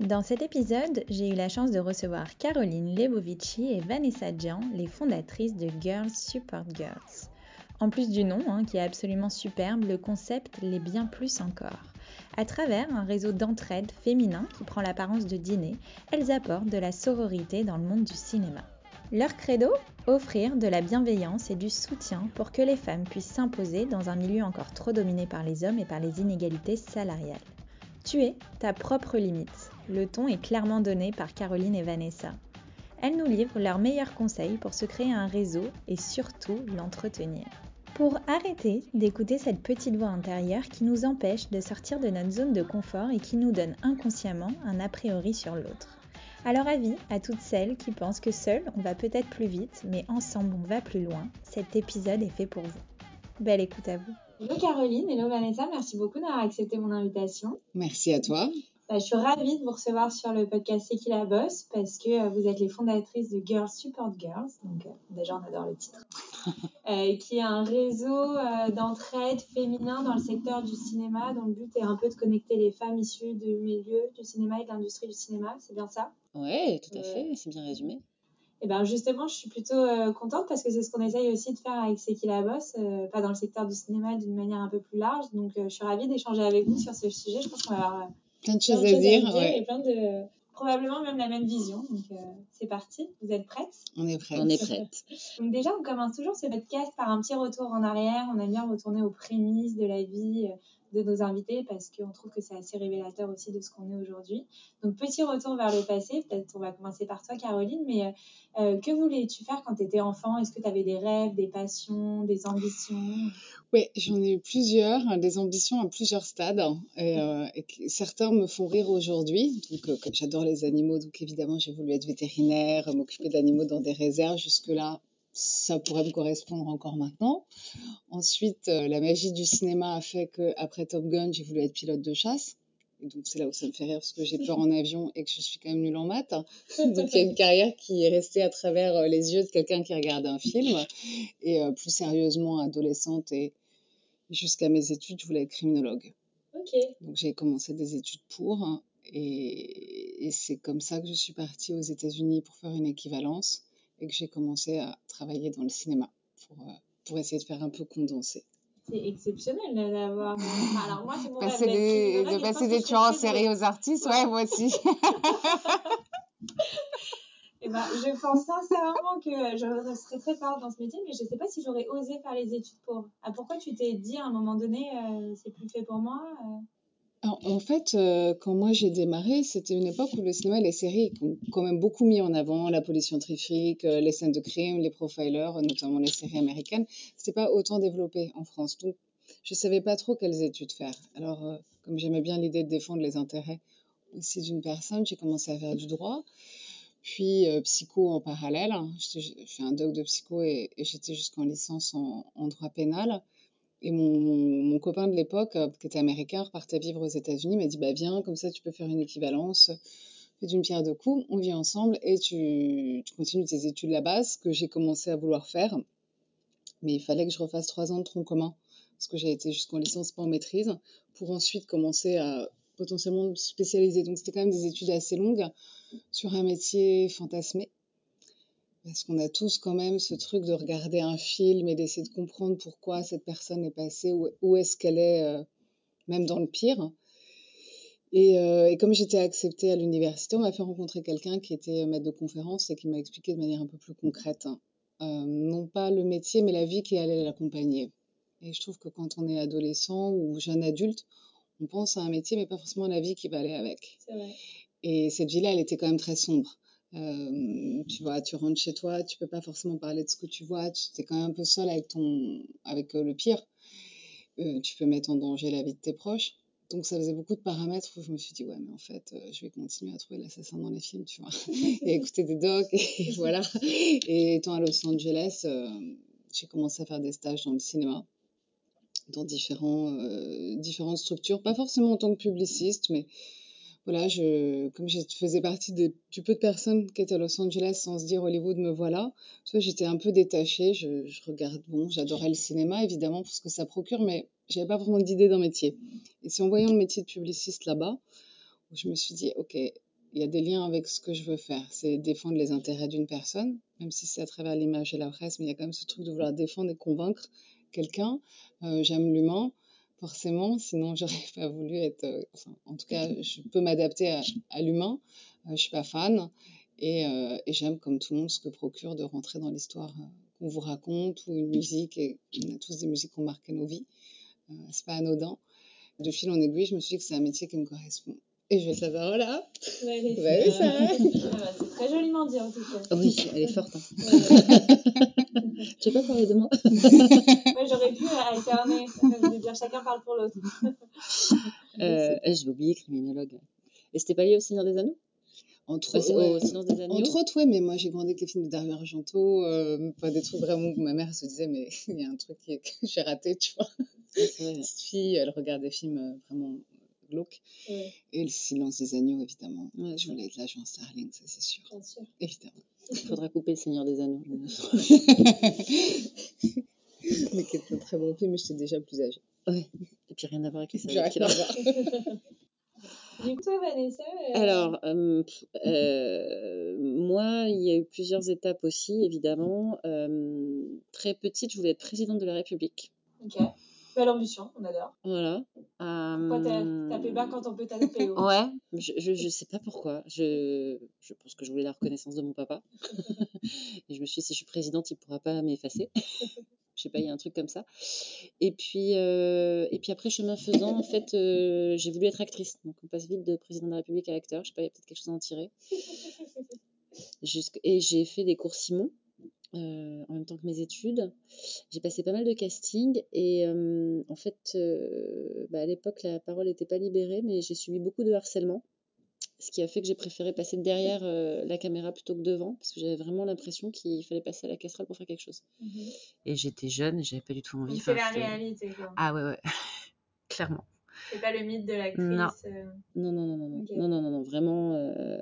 Dans cet épisode, j'ai eu la chance de recevoir Caroline Lebovici et Vanessa Jean, les fondatrices de Girls Support Girls. En plus du nom, hein, qui est absolument superbe, le concept l'est bien plus encore. À travers un réseau d'entraide féminin qui prend l'apparence de dîner, elles apportent de la sororité dans le monde du cinéma. Leur credo? Offrir de la bienveillance et du soutien pour que les femmes puissent s'imposer dans un milieu encore trop dominé par les hommes et par les inégalités salariales. Tu es ta propre limite. Le ton est clairement donné par Caroline et Vanessa. Elles nous livrent leurs meilleurs conseils pour se créer un réseau et surtout l'entretenir. Pour arrêter d'écouter cette petite voix intérieure qui nous empêche de sortir de notre zone de confort et qui nous donne inconsciemment un a priori sur l'autre. Alors avis à toutes celles qui pensent que seul on va peut-être plus vite, mais ensemble on va plus loin, cet épisode est fait pour vous. Belle écoute à vous. Hello Caroline, hello Vanessa, merci beaucoup d'avoir accepté mon invitation. Merci à toi. Bah, je suis ravie de vous recevoir sur le podcast C'est qui la bosse parce que euh, vous êtes les fondatrices de Girls Support Girls. Donc, euh, déjà, on adore le titre. euh, qui est un réseau d'entraide féminin dans le secteur du cinéma dont le but est un peu de connecter les femmes issues du milieu du cinéma et de l'industrie du cinéma. C'est bien ça? Oui, tout à fait. C'est bien résumé. Et ben justement, je suis plutôt euh, contente parce que c'est ce qu'on essaye aussi de faire avec C'est qui la bosse, euh, pas dans le secteur du cinéma d'une manière un peu plus large. Donc, je suis ravie d'échanger avec vous sur ce sujet. Je pense qu'on va avoir plein de choses, à, dire, et plein de probablement même la même vision. Donc euh, c'est parti. Vous êtes prêtes? On est prêtes. On est prêtes. donc déjà, on commence toujours ce podcast par un petit retour en arrière. On aime bien retourner aux prémices de la vie de nos invités parce qu'on trouve que c'est assez révélateur aussi de ce qu'on est aujourd'hui. Donc petit retour vers le passé. Peut-être on va commencer par toi, Caroline. Mais euh, que voulais-tu faire quand tu étais enfant? Est-ce que tu avais des rêves, des passions, des ambitions? Oui, j'en ai eu plusieurs, hein, des ambitions à plusieurs stades. Et, euh, et certains me font rire aujourd'hui. Donc, euh, comme j'adore les animaux, donc évidemment, j'ai voulu être vétérinaire, m'occuper d'animaux dans des réserves. Jusque-là, ça pourrait me correspondre encore maintenant. Ensuite, euh, la magie du cinéma a fait qu'après Top Gun, j'ai voulu être pilote de chasse. Et donc, c'est là où ça me fait rire parce que j'ai peur en avion et que je suis quand même nulle en maths. Donc, il y a une carrière qui est restée à travers euh, les yeux de quelqu'un qui regarde un film. Et euh, plus sérieusement, adolescente et jusqu'à mes études, je voulais être criminologue. Donc, j'ai commencé des études pour. hein, et, et c'est comme ça que je suis partie aux États-Unis pour faire une équivalence et que j'ai commencé à travailler dans le cinéma pour, euh, pour essayer de faire un peu condenser. C'est exceptionnel d'avoir. Alors, moi, c'est mon passer rêve des, de passer des tueurs en série aux artistes, ouais, moi aussi. Eh ben, je pense sincèrement que je serais très forte dans ce métier, mais je ne sais pas si j'aurais osé faire les études pour. Ah, pourquoi tu t'es dit à un moment donné, euh, c'est plus fait pour moi euh? Alors, en fait, euh, quand moi j'ai démarré, c'était une époque où le cinéma et les séries ont quand même beaucoup mis en avant la police scientifique, euh, les scènes de crime, les profilers, notamment les séries américaines. C'était pas autant développé en France. Donc, je savais pas trop quelles études faire. Alors, euh, comme j'aimais bien l'idée de défendre les intérêts aussi d'une personne, j'ai commencé à faire du droit. Puis euh, psycho en parallèle. J'ai fait un doc de psycho et, j'étais jusqu'en licence en, en, droit pénal. Et mon, copain de l'époque, euh, qui était américain, repartait vivre aux États-Unis, m'a dit bah viens, comme ça tu peux faire une équivalence. D'une pierre deux coups, on vit ensemble et tu, tu continues tes études là-bas, ce que j'ai commencé à vouloir faire. Mais il fallait que je refasse trois ans de tronc commun, parce que j'ai été jusqu'en licence pas en maîtrise, pour ensuite commencer à potentiellement me spécialiser. Donc c'était quand même des études assez longues sur un métier fantasmé. Parce qu'on a tous quand même ce truc de regarder un film et d'essayer de comprendre pourquoi cette personne est passée, où, où est-ce qu'elle est, euh, même dans le pire. Et, euh, et comme j'étais acceptée à l'université, on m'a fait rencontrer quelqu'un qui était maître de conférence et qui m'a expliqué de manière un peu plus concrète, hein, euh, non pas le métier, mais la vie qui allait l'accompagner. Et je trouve que quand on est adolescent ou jeune adulte, on pense à un métier, mais pas forcément à la vie qui va aller avec. Vrai. Et cette vie-là, elle était quand même très sombre. Euh, tu vois, tu rentres chez toi, tu peux pas forcément parler de ce que tu vois, tu es quand même un peu seul avec ton, avec euh, le pire. Euh, tu peux mettre en danger la vie de tes proches. Donc ça faisait beaucoup de paramètres où je me suis dit, ouais, mais en fait, euh, je vais continuer à trouver l'assassin dans les films, tu vois, et écouter des docs, et voilà. Et étant à Los Angeles, j'ai commencé à faire des stages dans le cinéma, dans différents, différentes structures, pas forcément en tant que publiciste, mais voilà, je, comme je faisais partie des, du peu de personnes qui étaient à Los Angeles sans se dire Hollywood, me voilà, j'étais un peu détachée, je, je regarde, bon, j'adorais le cinéma, évidemment, pour ce que ça procure, mais j'avais pas vraiment d'idée d'un métier. Et c'est en voyant le métier de publiciste là-bas, où je me suis dit, OK, il y a des liens avec ce que je veux faire. C'est défendre les intérêts d'une personne, même si c'est à travers l'image et la presse, mais il y a quand même ce truc de vouloir défendre et convaincre quelqu'un. Euh, J'aime l'humain, forcément, sinon j'aurais pas voulu être. Euh, enfin, en tout cas, je peux m'adapter à, à l'humain. Euh, je suis pas fan. Et, euh, et j'aime, comme tout le monde, ce que procure de rentrer dans l'histoire qu'on vous raconte ou une musique. Et on a tous des musiques qui ont marqué nos vies. Euh, c'est pas anodin. De fil en aiguille, je me suis dit que c'est un métier qui me correspond. Et je vais te la voilà. Ouais, Ouais, ça. Ah bah, c'est très joliment dit en tout cas. Oui, elle est forte. Hein. Ouais. Tu veux pas parler de moi? Ouais, j'aurais pu alterner. Je veux dire, chacun parle pour l'autre. euh, J'ai oublié criminologue. Et c'était pas lié au Seigneur des Anneaux? Entre, Au, ouais. au Silence des Entre autres, ouais, mais moi j'ai grandi avec les films de Dario Argento, euh, pas des trucs vraiment où ma mère se disait, mais il y a un truc que j'ai raté, tu vois. Petite fille, elle regarde des films euh, vraiment glauques. Ouais, Et Le Silence des Agneaux, évidemment. Ouais, je voulais être l'agent Starling, ça c'est sûr. bien sûr. Évidemment. Il faudra couper le Seigneur des Anneaux. mais qui est un très bon film, mais j'étais déjà plus âgée. ouais. Et puis rien à voir avec les voir. Du coup, toi, Vanessa. euh, Alors, euh, euh, moi, il y a eu plusieurs étapes aussi, évidemment. Euh, très petite, je voulais être présidente de la République. Ok. Belle ambition, on adore. Voilà. Pourquoi t'as Euh, tapé bas quand on peut taper haut? Ouais, je, je, je sais pas pourquoi. Je, je pense que je voulais la reconnaissance de mon papa. Et je me suis dit, si je suis présidente, il pourra pas m'effacer. je sais pas, il y a un truc comme ça. Et puis, euh, et puis après, chemin faisant, en fait, euh, j'ai voulu être actrice. Donc, on passe vite de président de la République à acteur. Je sais pas, il y a peut-être quelque chose à en tirer. Et j'ai fait des cours Simon. Euh, en même temps que mes études. J'ai passé pas mal de castings et euh, en fait, euh, bah, à l'époque, la parole n'était pas libérée, mais j'ai subi beaucoup de harcèlement, ce qui a fait que j'ai préféré passer derrière la caméra plutôt que devant, parce que j'avais vraiment l'impression qu'il fallait passer à la casserole pour faire quelque chose. Mhm. Et j'étais jeune, j'avais pas du tout envie. C'est la réalité, quoi. Ah ouais, ouais, clairement. C'est pas le mythe de l'actrice. Non. euh, Non, non, non, non, non, non, non, non, non, vraiment. euh,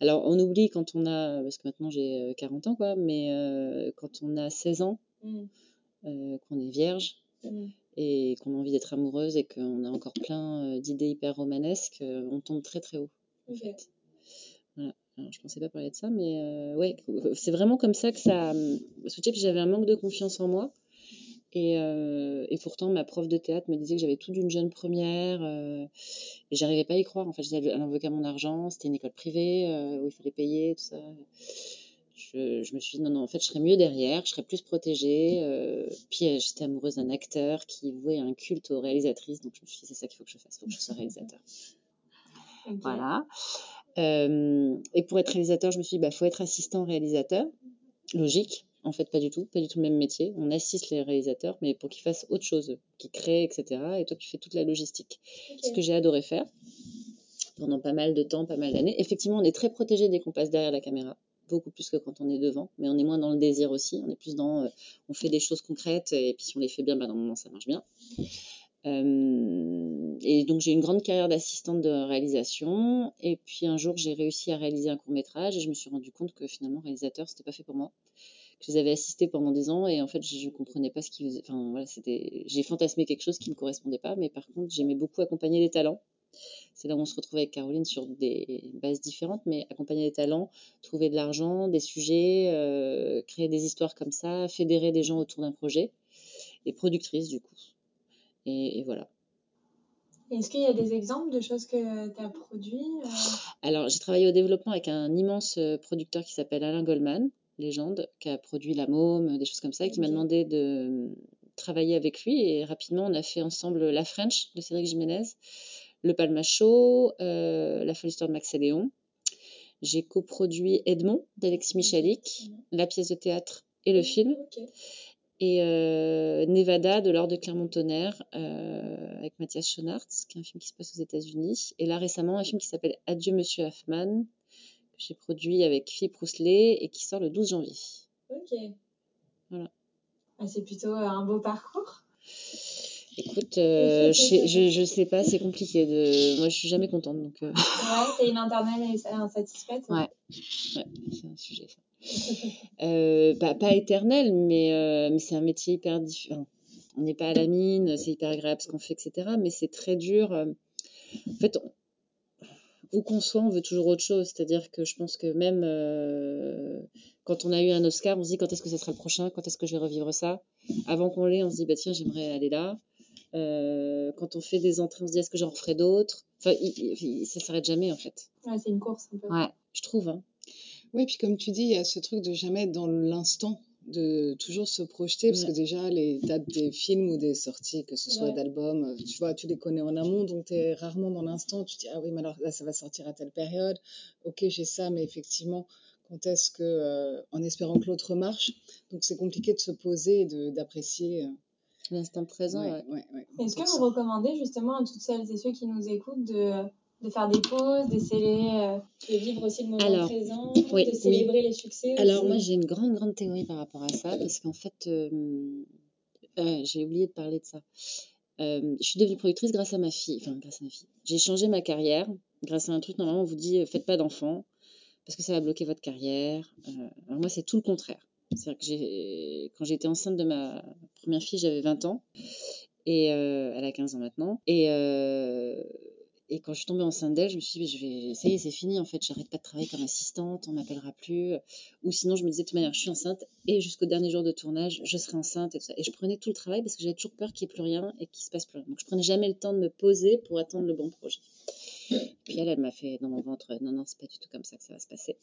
Alors, on oublie quand on a, parce que maintenant j'ai euh, 40 ans, quoi, mais euh, quand on a 16 ans, mm, euh, qu'on est vierge, mm. et qu'on a envie d'être amoureuse et qu'on a encore plein euh, d'idées hyper romanesques, euh, on tombe très très haut en fait. Voilà. Alors, je pensais pas parler de ça, mais euh, ouais, c'est vraiment comme ça que ça euh, switché. Puis j'avais un manque de confiance en moi. Et, euh, et pourtant, ma prof de théâtre me disait que j'avais tout d'une jeune première. euh, et j'arrivais pas à y croire. En fait, je disais, elle en veut qu'à mon argent. C'était une école privée euh, où il fallait payer, tout ça. Je, je me suis dit, non, non, en fait, je serais mieux derrière, je serais plus protégée. euh, puis euh, j'étais amoureuse d'un acteur qui vouait un culte aux réalisatrices. Donc je me suis dit, c'est ça qu'il faut que je fasse, il faut que je sois réalisateur. Ok. Voilà. Euh, et pour être réalisateur, je me suis dit, bah, faut être assistant réalisateur. Logique. En fait, pas du tout. Pas du tout le même métier. On assiste les réalisateurs, mais pour qu'ils fassent autre chose, qu'ils créent, etc. Et toi, tu fais toute la logistique. Ce que j'ai adoré faire pendant pas mal de temps, pas mal d'années. Effectivement, on est très protégé dès qu'on passe derrière la caméra. Beaucoup plus que quand on est devant. Mais on est moins dans le désir aussi. On est plus dans, euh, on fait des choses concrètes. Et puis si on les fait bien, bah, dans le moment, ça marche bien. Euh, et donc j'ai eu une grande carrière d'assistante de réalisation et puis un jour j'ai réussi à réaliser un court métrage et je me suis rendu compte que finalement réalisateur c'était pas fait pour moi je les avais assistés pendant des ans et en fait je, je comprenais pas ce qu'ils faisaient enfin voilà c'était j'ai fantasmé quelque chose qui ne correspondait pas mais par contre j'aimais beaucoup accompagner les talents. C'est là où on se retrouve avec Caroline sur des bases différentes mais accompagner les talents trouver de l'argent des sujets euh, créer des histoires comme ça fédérer des gens autour d'un projet et productrice du coup. Et, et voilà. Est-ce qu'il y a des exemples de choses que tu as produit euh, Alors, j'ai travaillé au développement avec un immense euh, producteur qui s'appelle Alain Goldman, légende, qui a produit La Môme, des choses comme ça, et qui m'a demandé de euh, travailler avec lui. Et rapidement, on a fait ensemble La French de Cédric Jiménez, Le Palma Show, euh, La folle histoire de Max et Léon. J'ai coproduit Edmond d'Alexis Michalik, la pièce de théâtre et le film. Ok. Et euh, Nevada de l'ordre de Clermont-Tonnerre euh, avec Mathias Schoenaerts, qui est un film qui se passe aux États-Unis. Et là récemment, un film qui s'appelle Adieu Monsieur Hoffman, j'ai produit avec Philippe Rousselet et qui sort le 12 janvier. Ok. Voilà. Ah, c'est plutôt un beau parcours? Écoute, euh, je, je, je sais pas, c'est compliqué. De... Moi, je suis jamais contente. Donc, euh, Ouais, t'es une internelle insatisfaite? Ouais. ouais, c'est un sujet ça. Euh, bah, pas éternel, mais, euh, mais c'est un métier hyper différent. On n'est pas à la mine, c'est hyper agréable ce qu'on fait, etc. Mais c'est très dur. euh. En fait, on- où qu'on soit, on veut toujours autre chose. C'est-à-dire que je pense que même euh, quand on a eu un Oscar, on se dit quand est-ce que ce sera le prochain, quand est-ce que je vais revivre ça? Avant qu'on l'ait, on se dit bah tiens, j'aimerais aller là. Euh, quand on fait des entrées, on se dit est-ce que j'en referai d'autres? Enfin, il, il- ça s'arrête jamais en fait. Ouais, c'est une course un peu. Ouais, je trouve. Hein. Oui, puis comme tu dis, il y a ce truc de jamais être dans l'instant, de toujours se projeter, parce que déjà, les dates des films ou des sorties, que ce soit Ouais. d'albums, euh, tu vois, tu les connais en amont, donc tu es rarement dans l'instant. Tu te dis, ah oui, mais alors là, ça va sortir à telle période. Ok, j'ai ça, mais effectivement, quand est-ce que, euh, en espérant que l'autre marche, donc c'est compliqué de se poser et d'apprécier. euh, L'instant présent, ouais. ouais. Est-ce que vous recommandez justement à toutes celles et ceux qui nous écoutent de, de faire des pauses, d'essayer euh, de vivre aussi le moment Alors, présent, oui, de célébrer les succès Alors moi j'ai une grande grande théorie par rapport à ça parce qu'en fait euh, euh, j'ai oublié de parler de ça. Euh, je suis devenue productrice grâce à ma fille, enfin grâce à ma fille. J'ai changé ma carrière grâce à un truc normalement on vous dit faites pas d'enfants parce que ça va bloquer votre carrière. Alors moi c'est tout le contraire. C'est-à-dire que j'ai quand j'étais enceinte de ma première fille j'avais 20 ans et euh, elle a 15 ans maintenant et euh, et quand je suis tombée enceinte d'elle, je me suis dit, je vais, est, c'est fini en fait, j'arrête pas de travailler comme assistante, on m'appellera plus. Ou sinon, je me disais, de toute manière, je suis enceinte et jusqu'au dernier jour de tournage, je serai enceinte et tout ça. Et je prenais tout le travail parce que j'avais toujours peur qu'il n'y ait plus rien et qu'il se passe plus rien. Donc, je prenais jamais le temps de me poser pour attendre le bon projet. Puis elle, elle m'a fait dans mon ventre, non, non, c'est pas du tout comme ça que ça va se passer.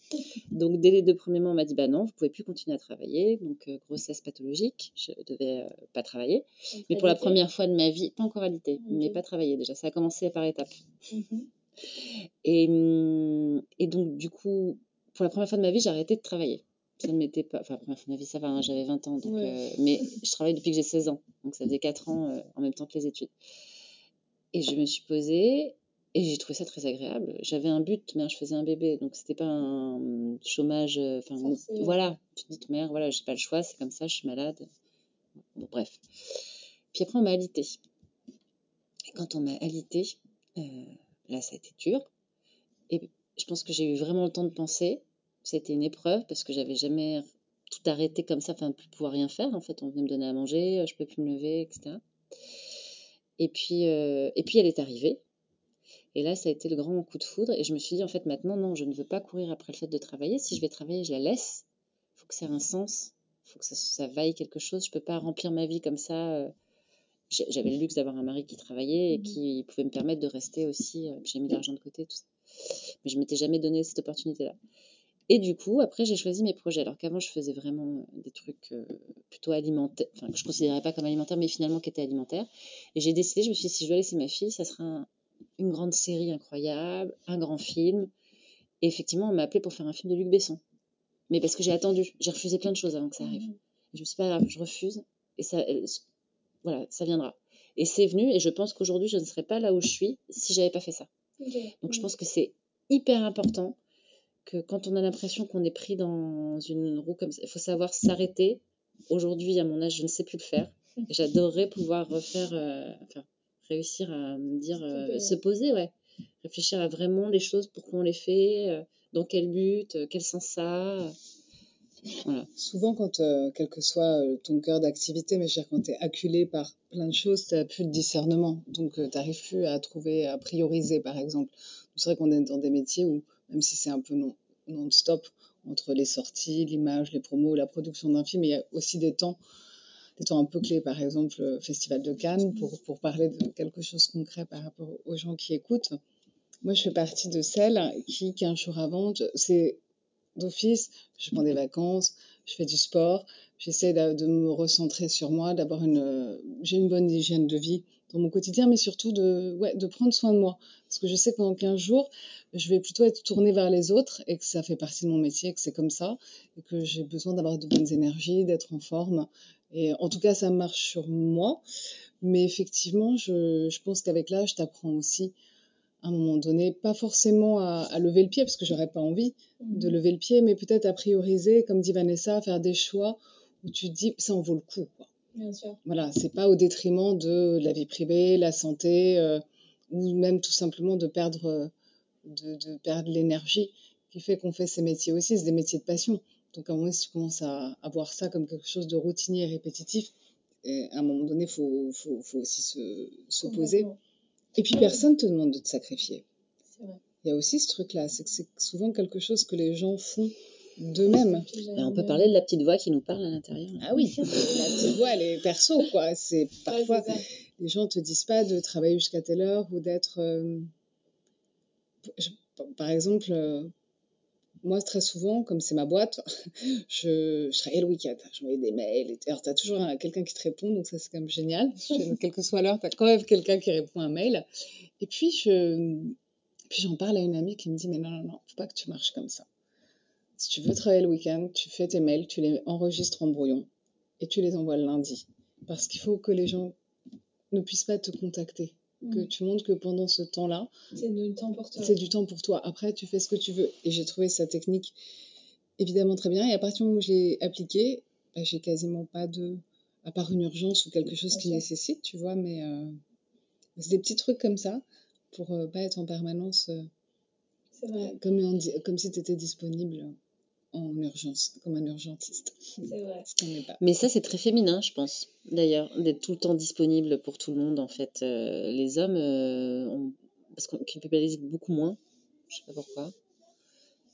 Donc, dès les deux premiers mois, on m'a dit, bah non, vous pouvez plus continuer à travailler. Donc, euh, grossesse pathologique, je devais euh, pas travailler. Mais pour la première fois de ma vie, pas encore alité, mais Ok. pas travailler déjà. Ça a commencé par étapes. Mhm. Et, hum, et donc, du coup, pour la première fois de ma vie, j'ai arrêté de travailler. Ça ne m'était pas. Enfin, la première fois de ma vie, ça va, hein, j'avais 20 ans. Donc, Ouais. euh, mais je travaille depuis que j'ai 16 ans. Donc, ça faisait 4 ans euh, en même temps que les études. Et je me suis posée et j'ai trouvé ça très agréable. J'avais un but, mais je faisais un bébé. Donc, c'était pas un chômage. euh, Enfin, voilà. Tu te dis, mère, voilà, j'ai pas le choix, c'est comme ça, je suis malade. Bon, bref. Puis après, on m'a alité. Et quand on m'a alité, euh, là, ça a été dur. Et je pense que j'ai eu vraiment le temps de penser. C'était une épreuve parce que j'avais jamais tout arrêté comme ça, enfin, plus pouvoir rien faire. En fait, on venait me donner à manger, je pouvais plus me lever, etc. Et puis, euh, et puis elle est arrivée. Et là, ça a été le grand coup de foudre. Et je me suis dit, en fait, maintenant, non, je ne veux pas courir après le fait de travailler. Si je vais travailler, je la laisse. Il faut que ça ait un sens. Il faut que ça, ça vaille quelque chose. Je peux pas remplir ma vie comme ça. euh, J'avais le luxe d'avoir un mari qui travaillait et Mhm. qui pouvait me permettre de rester aussi. euh, J'ai mis de l'argent de côté, tout ça. Mais je m'étais jamais donné cette opportunité-là. Et du coup, après, j'ai choisi mes projets. Alors qu'avant, je faisais vraiment euh, des trucs plutôt alimentaires, enfin, que je considérais pas comme alimentaires, mais finalement qui étaient alimentaires. Et j'ai décidé, je me suis dit, si je dois laisser ma fille, ça sera un- une grande série incroyable, un grand film. Et effectivement, on m'a appelé pour faire un film de Luc Besson. Mais parce que j'ai attendu, j'ai refusé plein de choses avant que ça arrive. Mhm. Et je me suis dit, pas grave, je refuse. Et ça, elle- voilà, ça viendra. Et c'est venu, et je pense qu'aujourd'hui, je ne serais pas là où je suis si j'avais pas fait ça. Donc je pense que c'est hyper important que quand on a l'impression qu'on est pris dans une roue comme ça, il faut savoir s'arrêter. Aujourd'hui, à mon âge, je ne sais plus le faire. Et J'adorerais pouvoir refaire, euh, enfin, réussir à me dire, euh, se poser, ouais. Réfléchir à vraiment les choses, pourquoi on les fait, euh, dans quel but, euh, quel sens ça a. Voilà. Souvent, quand, euh, quel que soit euh, ton cœur d'activité, mais je veux dire, quand tu es acculé par plein de choses, tu n'as plus de discernement. Donc, tu n'arrives plus à trouver, à prioriser, par exemple. C'est vrai qu'on est dans des métiers où, même si c'est un peu non- non-stop, entre les sorties, l'image, les promos, la production d'un film, il y a aussi des temps, des temps un peu clés. Par exemple, le Festival de Cannes, pour, pour parler de quelque chose de concret par rapport aux gens qui écoutent. Moi, je fais partie de celles qui, 15 jours avant, c'est d'office, je prends des vacances, je fais du sport, j'essaie de, de me recentrer sur moi, d'avoir une, euh, j'ai une bonne hygiène de vie dans mon quotidien, mais surtout de, ouais, de prendre soin de moi. Parce que je sais qu'en 15 jours, je vais plutôt être tournée vers les autres et que ça fait partie de mon métier, que c'est comme ça, et que j'ai besoin d'avoir de bonnes énergies, d'être en forme. Et en tout cas, ça marche sur moi. Mais effectivement, je, je pense qu'avec l'âge, tu apprends aussi à un moment donné, pas forcément à, à lever le pied, parce que j'aurais pas envie de lever le pied, mais peut-être à prioriser, comme dit Vanessa, faire des choix où tu te dis, ça en vaut le coup. Quoi. Bien sûr. Voilà, c'est pas au détriment de la vie privée, la santé, euh, ou même tout simplement de perdre, euh, de, de perdre l'énergie qui fait qu'on fait ces métiers aussi. C'est des métiers de passion. Donc à un moment, si tu commences à, à voir ça comme quelque chose de routinier et répétitif, et à un moment donné, il faut, faut, faut, aussi se, se poser. Et puis personne te demande de te sacrifier. Il y a aussi ce truc-là, c'est que c'est souvent quelque chose que les gens font j'ai Et on peut parler de la petite voix qui nous parle à l'intérieur. Ah oui, la petite voix, elle est perso, quoi. C'est parfois, les gens te disent pas de travailler jusqu'à telle heure ou d'être. euh, par exemple, euh, moi, très souvent, comme c'est ma boîte, je, je travaille le week-end. J'envoie des mails. Et, alors, tu as toujours un- quelqu'un qui te répond, donc ça, c'est quand même génial. Quelle que soit l'heure, tu as quand même quelqu'un qui répond à un mail. Et puis, je, puis j'en parle à une amie qui me dit Mais non, non, non, faut pas que tu marches comme ça. Si tu veux travailler le week-end, tu fais tes mails, tu les enregistres en brouillon et tu les envoies le lundi. Parce qu'il faut que les gens ne puissent pas te contacter. Que Mm. tu montres que pendant ce temps-là, C'est du temps pour toi. c'est du temps pour toi. Après, tu fais ce que tu veux. Et j'ai trouvé sa technique évidemment très bien. Et à partir du moment où je l'ai appliquée, bah, j'ai quasiment pas de. À part une urgence ou quelque chose qui nécessite, tu vois, mais euh, c'est des petits trucs comme ça pour euh, pas être en permanence euh, C'est vrai. comme si tu étais disponible en urgence, comme un urgentiste. C'est vrai. Ce qu'on n'est pas. Mais ça, c'est très féminin, je pense, d'ailleurs, d'être tout le temps disponible pour tout le monde, en fait. Euh, les hommes, euh, on- parce qu'on culpabilise beaucoup moins, je sais pas pourquoi.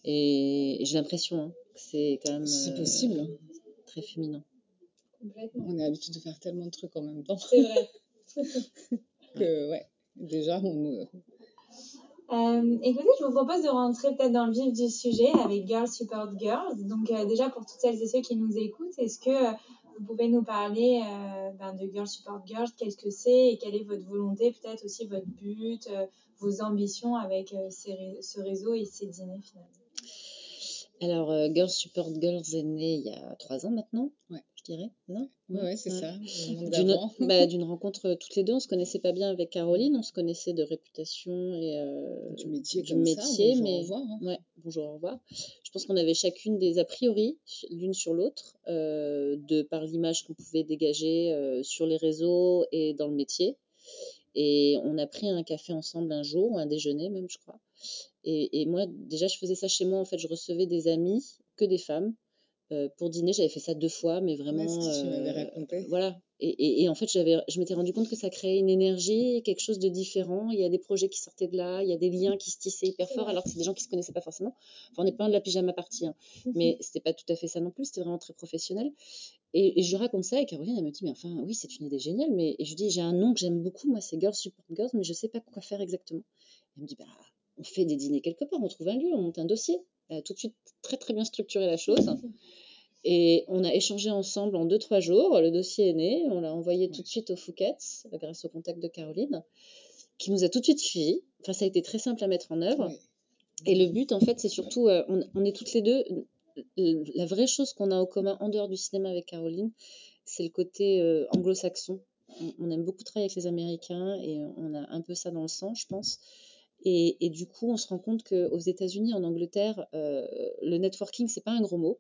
Et, et j'ai l'impression hein, que c'est quand même C'est euh, possible. très féminin. Complètement. On a l'habitude de faire tellement de trucs en même temps C'est vrai. que, ouais, déjà, on. Euh, écoutez, je vous propose de rentrer peut-être dans le vif du sujet avec Girls Support Girls. Donc euh, déjà pour toutes celles et ceux qui nous écoutent, est-ce que euh, vous pouvez nous parler euh, ben, de Girls Support Girls? Qu'est-ce que c'est et quelle est votre volonté, peut-être aussi votre but, euh, vos ambitions avec ces ce réseau et ces dîners finalement? Alors, euh, Girls Support Girls est né il y a trois ans maintenant, Ouais. je dirais, non? Ouais, ouais, c'est ça. D'une bah, d'une rencontre euh, toutes les deux, on se connaissait pas bien avec Caroline, on se connaissait de réputation et euh, Du métier du comme ça. bonjour, mais au revoir. hein. ouais, bonjour, au revoir. Je pense qu'on avait chacune des a priori l'une sur l'autre, euh, de par l'image qu'on pouvait dégager sur les réseaux et dans le métier. Et on a pris un café ensemble un jour, ou un déjeuner même, je crois. Et, et moi, déjà, je faisais ça chez moi. En fait, je recevais des amis, que des femmes, euh, pour dîner. J'avais fait ça deux fois, mais vraiment. Ouais, ce que tu m'avais euh, raconté. Voilà. Et, et- et en fait, j'avais, je m'étais rendu compte que ça créait une énergie, quelque chose de différent. Il y a des projets qui sortaient de là, il y a des liens qui se tissaient hyper fort, alors que c'est des gens qui se connaissaient pas forcément. Enfin, on n'est pas de la pyjama partie, hein. mais c'était pas tout à fait ça non plus. C'était vraiment très professionnel. Et, et je raconte ça et Caroline, elle me dit, mais enfin, oui, c'est une idée géniale. Mais et je lui dis, j'ai un nom que j'aime beaucoup, moi, c'est Girls Support Girls, mais je sais pas quoi faire exactement. Elle me dit, bah, on fait des dîners quelque part, on trouve un lieu, on monte un dossier. Elle a tout de suite très très bien structuré la chose. Et on a échangé ensemble en deux, trois jours. Le dossier est né. On l'a envoyé tout de suite au Fouquet, grâce au contact de Caroline, qui nous a tout de suite suivis. Enfin, ça a été très simple à mettre en œuvre. Et le but, en fait, c'est surtout, euh, on, on est toutes les deux. La vraie chose qu'on a en commun en dehors du cinéma avec Caroline, c'est le côté euh, anglo-saxon. On, on aime beaucoup travailler avec les Américains et on a un peu ça dans le sang, je pense. Et, du coup, on se rend compte qu'aux États-Unis, en Angleterre, euh, le networking, c'est pas un gros mot.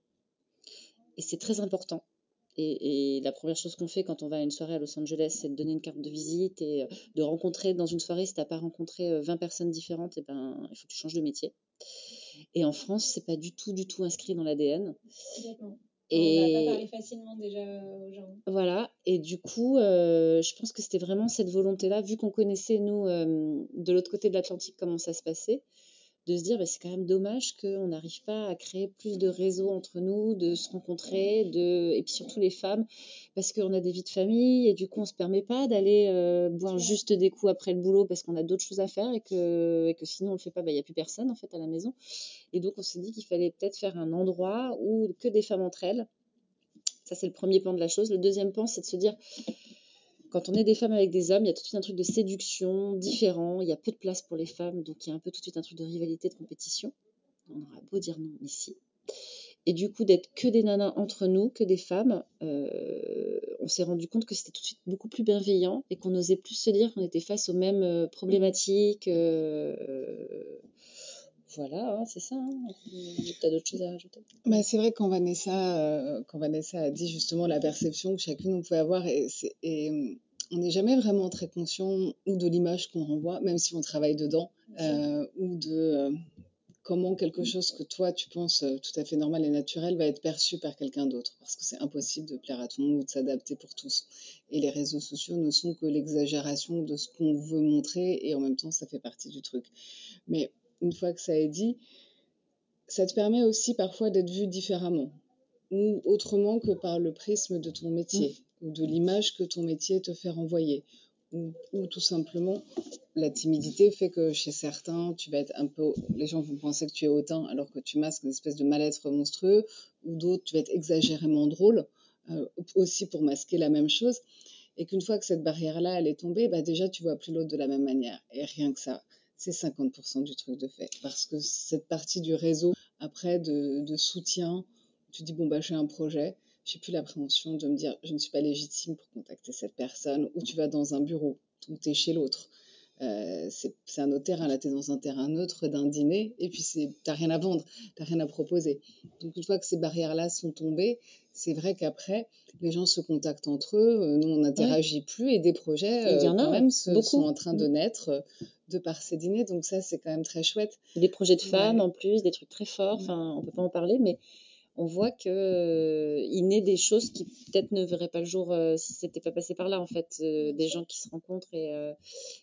Et c'est très important. Et, la première chose qu'on fait quand on va à une soirée à Los Angeles, c'est de donner une carte de visite et euh, de rencontrer dans une soirée, si tu n'as pas rencontré euh, 20 personnes différentes, et ben, il faut que tu changes de métier. Et en France, c'est pas du tout, du tout inscrit dans l'ADN. Complètement. Et On va pas parler facilement déjà euh, aux gens. voilà. Et du coup, euh, je pense que c'était vraiment cette volonté-là, vu qu'on connaissait, nous, euh, de l'autre côté de l'Atlantique, comment ça se passait, de se dire, bah, c'est quand même dommage qu'on n'arrive pas à créer plus de réseaux entre nous, de se rencontrer, de... et puis surtout les femmes, parce qu'on a des vies de famille, et du coup, on se permet pas d'aller euh, boire juste des coups après le boulot, parce qu'on a d'autres choses à faire, et que, et que sinon on le fait pas, bah, il n'y a plus personne, en fait, à la maison. Et donc, on s'est dit qu'il fallait peut-être faire un endroit où que des femmes entre elles. Ça, c'est le premier pan de la chose. Le deuxième pan, c'est de se dire, quand on est des femmes avec des hommes, il y a tout de suite un truc de séduction différent. Il y a peu de place pour les femmes, donc il y a un peu tout de suite un truc de rivalité, de compétition. On aura beau dire non ici. Et du coup, d'être que des nanas entre nous, que des femmes, euh, on s'est rendu compte que c'était tout de suite beaucoup plus bienveillant et qu'on osait plus se dire qu'on était face aux mêmes euh, problématiques. euh, voilà, hein, c'est ça. Hein. Tu as d'autres choses à rajouter? Bah, c'est vrai quand Vanessa, quand Vanessa a dit justement la perception que chacune on pouvait avoir et, et, on n'est jamais vraiment très conscient ou de l'image qu'on renvoie, même si on travaille dedans, euh, ou de euh, comment quelque chose que toi tu penses euh, tout à fait normal et naturel va être perçu par quelqu'un d'autre, parce que c'est impossible de plaire à tout le monde ou de s'adapter pour tous. Et les réseaux sociaux ne sont que l'exagération de ce qu'on veut montrer et en même temps ça fait partie du truc. Mais une fois que ça est dit, ça te permet aussi parfois d'être vu différemment ou autrement que par le prisme de ton métier ou de l'image que ton métier te fait renvoyer. Ou, ou tout simplement la timidité fait que chez certains tu vas être un peu les gens vont penser que tu es hautain alors que tu masques une espèce de mal-être monstrueux ou d'autres tu vas être exagérément drôle euh, aussi pour masquer la même chose. Et qu'une fois que cette barrière là elle est tombée bah déjà tu vois plus l'autre de la même manière. Et rien que ça c'est 50% du truc de fait. Parce que cette partie du réseau après de, de soutien tu dis bon bah j'ai un projet j'ai plus l'appréhension de me dire je ne suis pas légitime pour contacter cette personne ou tu vas dans un bureau ou tu es chez l'autre. Euh, c'est un autre terrain là tu es dans un terrain neutre d'un dîner et puis c'est t'as rien à vendre t'as rien à proposer. Donc une fois que ces barrières là sont tombées c'est vrai qu'après les gens se contactent entre eux euh, nous on n'interagit plus et des projets Et euh, quand même se- sont en train de Mm. naître de par ces dîners. Donc ça c'est quand même très chouette. Des projets de femmes Ouais. en plus, des trucs très forts. Enfin, on peut pas en parler, mais on voit que euh, il naît des choses qui peut-être ne verraient pas le jour euh, si c'était pas passé par là en fait, euh, des gens qui se rencontrent et euh,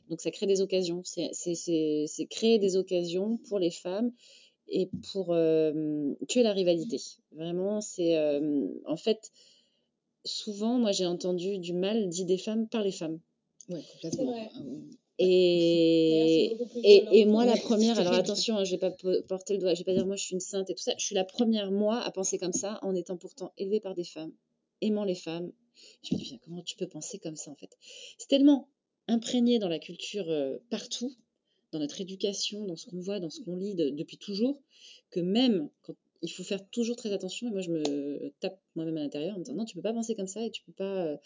donc ça crée des occasions. C'est c'est créer des occasions pour les femmes et pour euh, tuer la rivalité. Vraiment, c'est euh, en fait souvent moi j'ai entendu du mal dit des femmes par les femmes. ouais complètement Et, et, moi, la première, alors attention, hein, je vais pas po- porter le doigt, je vais pas dire moi je suis une sainte et tout ça. Je suis la première, moi, à penser comme ça, en étant pourtant élevée par des femmes, aimant les femmes. Je me dis, putain, comment tu peux penser comme ça en fait? C'est tellement imprégné dans la culture euh, partout, dans notre éducation, dans ce qu'on voit, dans ce qu'on lit de- depuis toujours, que même quand il faut faire toujours très attention, et moi je me tape moi-même à l'intérieur en me disant non, tu peux pas penser comme ça et tu peux pas.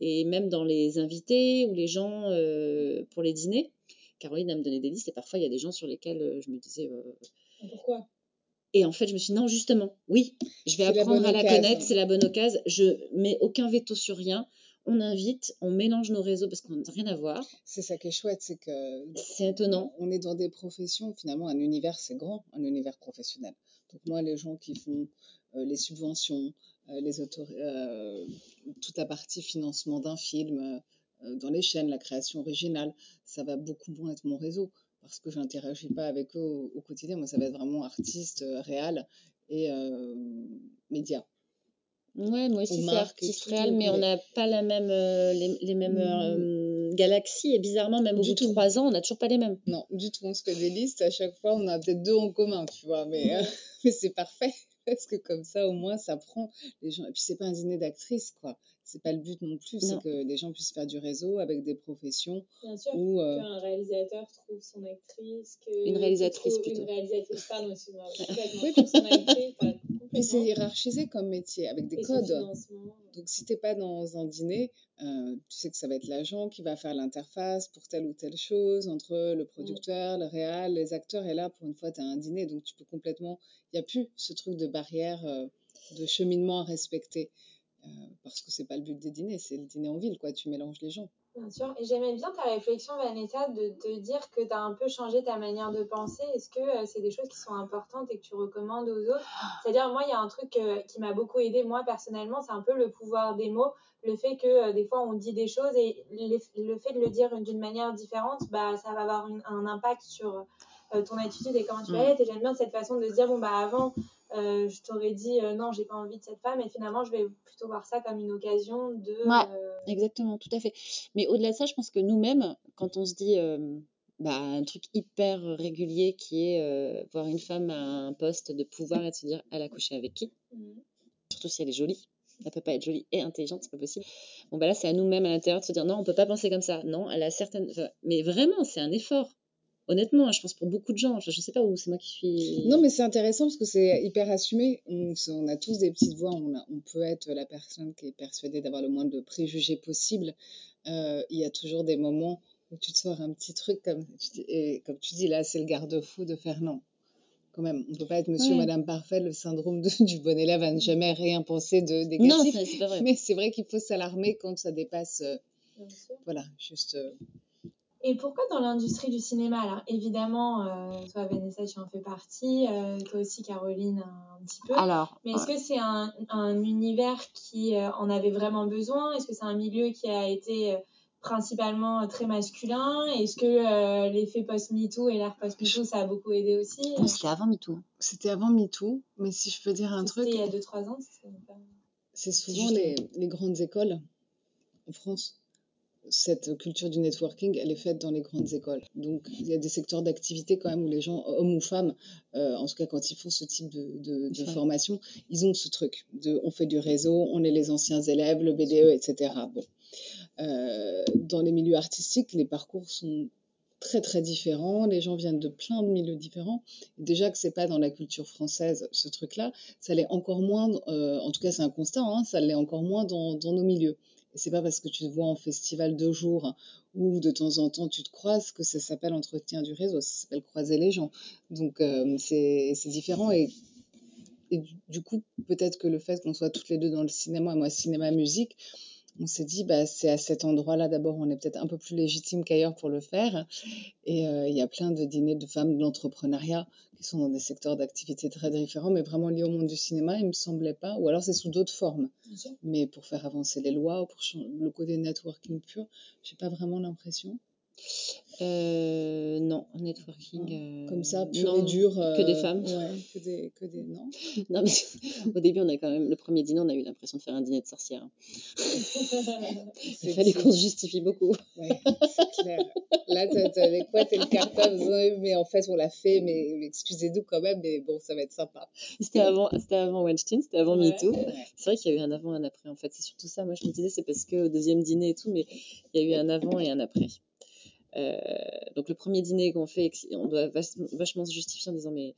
Et même dans les invités ou les gens euh, pour les dîners, Caroline a me donné des listes et parfois il y a des gens sur lesquels euh, je me disais. euh, Pourquoi? Et en fait, je me suis dit non, justement, oui, je vais la apprendre à la occasion. connaître, c'est la bonne occasion. Je mets aucun veto sur rien. On invite, on mélange nos réseaux parce qu'on n'a rien à voir. C'est ça qui est chouette, c'est que C'est étonnant. on est dans des professions, finalement, un univers, c'est grand, un univers professionnel. Donc moi, les gens qui font euh, les subventions, euh, les euh, toute la partie financement d'un film, dans les chaînes, la création originale, ça va beaucoup moins être mon réseau parce que je n'interagis pas avec eux au, au quotidien. Moi, ça va être vraiment artiste, réel et euh, média. Ouais, moi aussi, c'est artiste réel, mais on n'a pas la même, euh, les, les mêmes euh, galaxies. Et bizarrement, même au Du bout de trois ans, on n'a toujours pas les mêmes. Non, du tout. On se fait des listes. À chaque fois, on a peut-être deux en commun, tu vois. Mais, euh, mais c'est parfait. Parce que comme ça, au moins, ça prend les gens. Et puis, c'est pas un dîner d'actrices, quoi. C'est pas le but non plus. C'est que les gens puissent faire du réseau avec des professions Bien sûr. où. euh, Qu'un réalisateur trouve son actrice, que Une réalisatrice, trouve plutôt. Une réalisatrice, pardon, excuse-moi. Complètement. Oui. trouve son actrice, Puis c'est hiérarchisé comme métier, avec des Et codes. financement. Donc, si t'es pas dans un dîner, euh, tu sais que ça va être l'agent qui va faire l'interface pour telle ou telle chose entre le producteur, le réal, les acteurs. Et là, pour une fois, tu as un dîner, donc tu peux complètement. Il n'y a plus ce truc de barrière, euh, de cheminement à respecter. Euh, parce que c'est pas le but des dîners, c'est le dîner en ville, quoi. Tu mélanges les gens. Bien sûr. Et j'aimais bien ta réflexion, Vanessa, de te dire que tu as un peu changé ta manière de penser. Est-ce que euh, c'est des choses qui sont importantes et que tu recommandes aux autres? C'est-à-dire, moi, il y a un truc euh, qui m'a beaucoup aidé, moi, personnellement, c'est un peu le pouvoir des mots. Le fait que euh, des fois, on dit des choses et les- le fait de le dire d'une manière différente, bah, ça va avoir une- un impact sur ton attitude et comment tu vas Mm. être. Et j'aime bien cette façon de se dire, bon, bah, avant, euh, je t'aurais dit, euh, non, j'ai pas envie de cette femme. Et finalement, je vais plutôt voir ça comme une occasion de... Ouais. euh, Exactement, tout à fait. Mais au-delà de ça, je pense que nous-mêmes, quand on se dit bah, un truc hyper régulier qui est voir une femme à un poste de pouvoir et de se dire elle a couché avec qui, Mhm. surtout si elle est jolie. Elle peut pas être jolie et intelligente, c'est pas possible. Bon, bah là, c'est à nous-mêmes à l'intérieur de se dire non, on peut pas penser comme ça. Non, elle a certaines. enfin, mais vraiment, c'est un effort. Honnêtement, je pense pour beaucoup de gens. Je, je sais pas où c'est moi qui suis. Non, mais c'est intéressant parce que c'est hyper assumé. On, a tous des petites voix. On, a- on peut être la personne qui est persuadée d'avoir le moins de préjugés possible. Euh, il y a toujours des moments où tu te sors un petit truc comme tu dis, et comme tu dis là, c'est le garde-fou de non. Quand même, on peut pas être monsieur ou Ouais. madame parfait, le syndrome de- du bon élève à ne jamais rien penser de non, négatif. c'est c'est pas vrai. mais c'est vrai qu'il faut s'alarmer quand ça dépasse, euh, voilà, juste. euh, Et pourquoi dans l'industrie du cinéma? Alors évidemment, euh, toi Vanessa, tu en fais partie, euh, toi aussi Caroline un, petit peu. Alors, Mais est-ce que c'est un, un univers qui euh, en avait vraiment besoin? Est-ce que c'est un milieu qui a été principalement très masculin? Est-ce que euh, l'effet post-MeToo et l'ère post-MeToo, ça a beaucoup aidé aussi? Non, c'était avant MeToo. C'était avant MeToo, mais si je peux dire un C'était truc, il y a 2-3 ans. c'est pas- c'est souvent les grandes écoles en France. Cette culture du networking, elle est faite dans les grandes écoles. Donc, il y a des secteurs d'activité quand même où les gens, hommes ou femmes, euh, en tout cas quand ils font ce type de, de, de Ouais. formation, ils ont ce truc de on fait du réseau, on est les anciens élèves, le BDE, etc. Bon. Euh, dans les milieux artistiques, les parcours sont très très différents, les gens viennent de plein de milieux différents. Déjà que c'est pas dans la culture française ce truc-là, ça l'est encore moins, euh, en tout cas c'est un constat, hein, ça l'est encore moins dans, dans nos milieux. Et c'est pas parce que tu te vois en festival deux jours ou de temps en temps tu te croises que ça s'appelle entretien du réseau, ça s'appelle croiser les gens. Donc euh, c'est différent et, et du, du coup peut-être que le fait qu'on soit toutes les deux dans le cinéma, moi cinéma musique, on s'est dit bah c'est à cet endroit-là d'abord on est peut-être un peu plus légitime qu'ailleurs pour le faire. Et euh, il y a plein de dîners de femmes de l'entrepreneuriat qui sont dans des secteurs d'activité très différents mais vraiment liés au monde du cinéma il me semblait pas. Ou alors c'est sous d'autres formes. Mais pour faire avancer les lois ou pour le côté networking pur j'ai pas vraiment l'impression Euh, non, networking. euh, comme ça pur non, et dur Que des euh, femmes. ouais que des que des non Non, mais au début, on a quand même, le premier dîner, on a eu l'impression de faire un dîner de sorcière. Il fallait qu'on se justifie beaucoup. Ouais, c'est clair. Là, t'avais quoi T'es le cartable Ouais, mais en fait, on l'a fait, mais excusez-nous quand même, mais bon, ça va être sympa. C'était avant, c'était avant Weinstein, c'était avant Ouais. MeToo. Ouais. C'est vrai qu'il y a eu un avant et un après. En fait, c'est surtout ça. Moi, je me disais, c'est parce qu'au deuxième dîner et tout, mais il y a eu un avant et un après. Euh, donc, le premier dîner qu'on fait, on doit vach- vachement se justifier en disant, mais,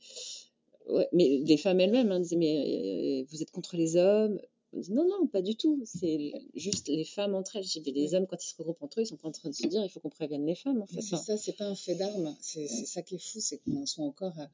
ouais, mais les femmes elles-mêmes hein, disaient, mais euh, vous êtes contre les hommes on dit, non, non, pas du tout. C'est juste les femmes entre elles. Les hommes, quand ils se regroupent entre eux, ils sont pas en train de se dire, il faut qu'on prévienne les femmes, en fait. C'est ça, c'est pas un fait d'armes. C'est ça qui est fou, c'est qu'on en soit encore à,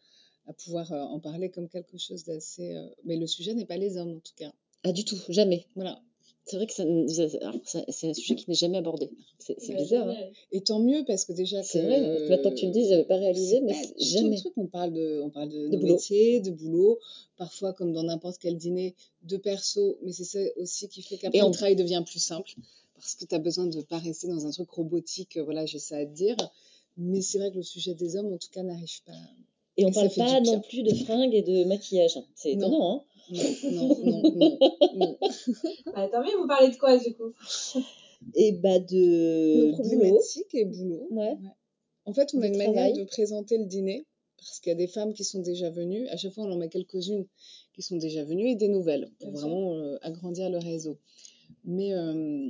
à pouvoir euh, en parler comme quelque chose d'assez. euh, Mais le sujet n'est pas les hommes, en tout cas. ah, du tout, jamais. Voilà. C'est vrai que c'est un sujet qui n'est jamais abordé. C'est Ouais, bizarre. hein. Et tant mieux, parce que déjà. C'est vrai, maintenant que tu le dis, j'avais pas réalisé, mais jamais. truc. On parle de, on parle de, De nos boulot. métiers, de boulot, parfois comme dans n'importe quel dîner, de perso, mais c'est ça aussi qui fait qu'après on- le travail devient plus simple, parce que tu as besoin de pas rester dans un truc robotique, euh, voilà, j'ai ça à te dire. Mais c'est vrai que le sujet des hommes, en tout cas, n'arrive pas. Et on Et ça parle pas non plus de fringues et de maquillage. hein. C'est Non. étonnant, hein Non, non, non, non, non. Bah, tant mieux, vous parlez de quoi du coup? Et bah de Nos boulot. problématiques et boulot. Ouais. En fait, on a une travail. manière de présenter le dîner, parce qu'il y a des femmes qui sont déjà venues. À chaque fois, on en met quelques-unes qui sont déjà venues et des nouvelles, pour Bien vraiment euh, agrandir le réseau. Mais euh,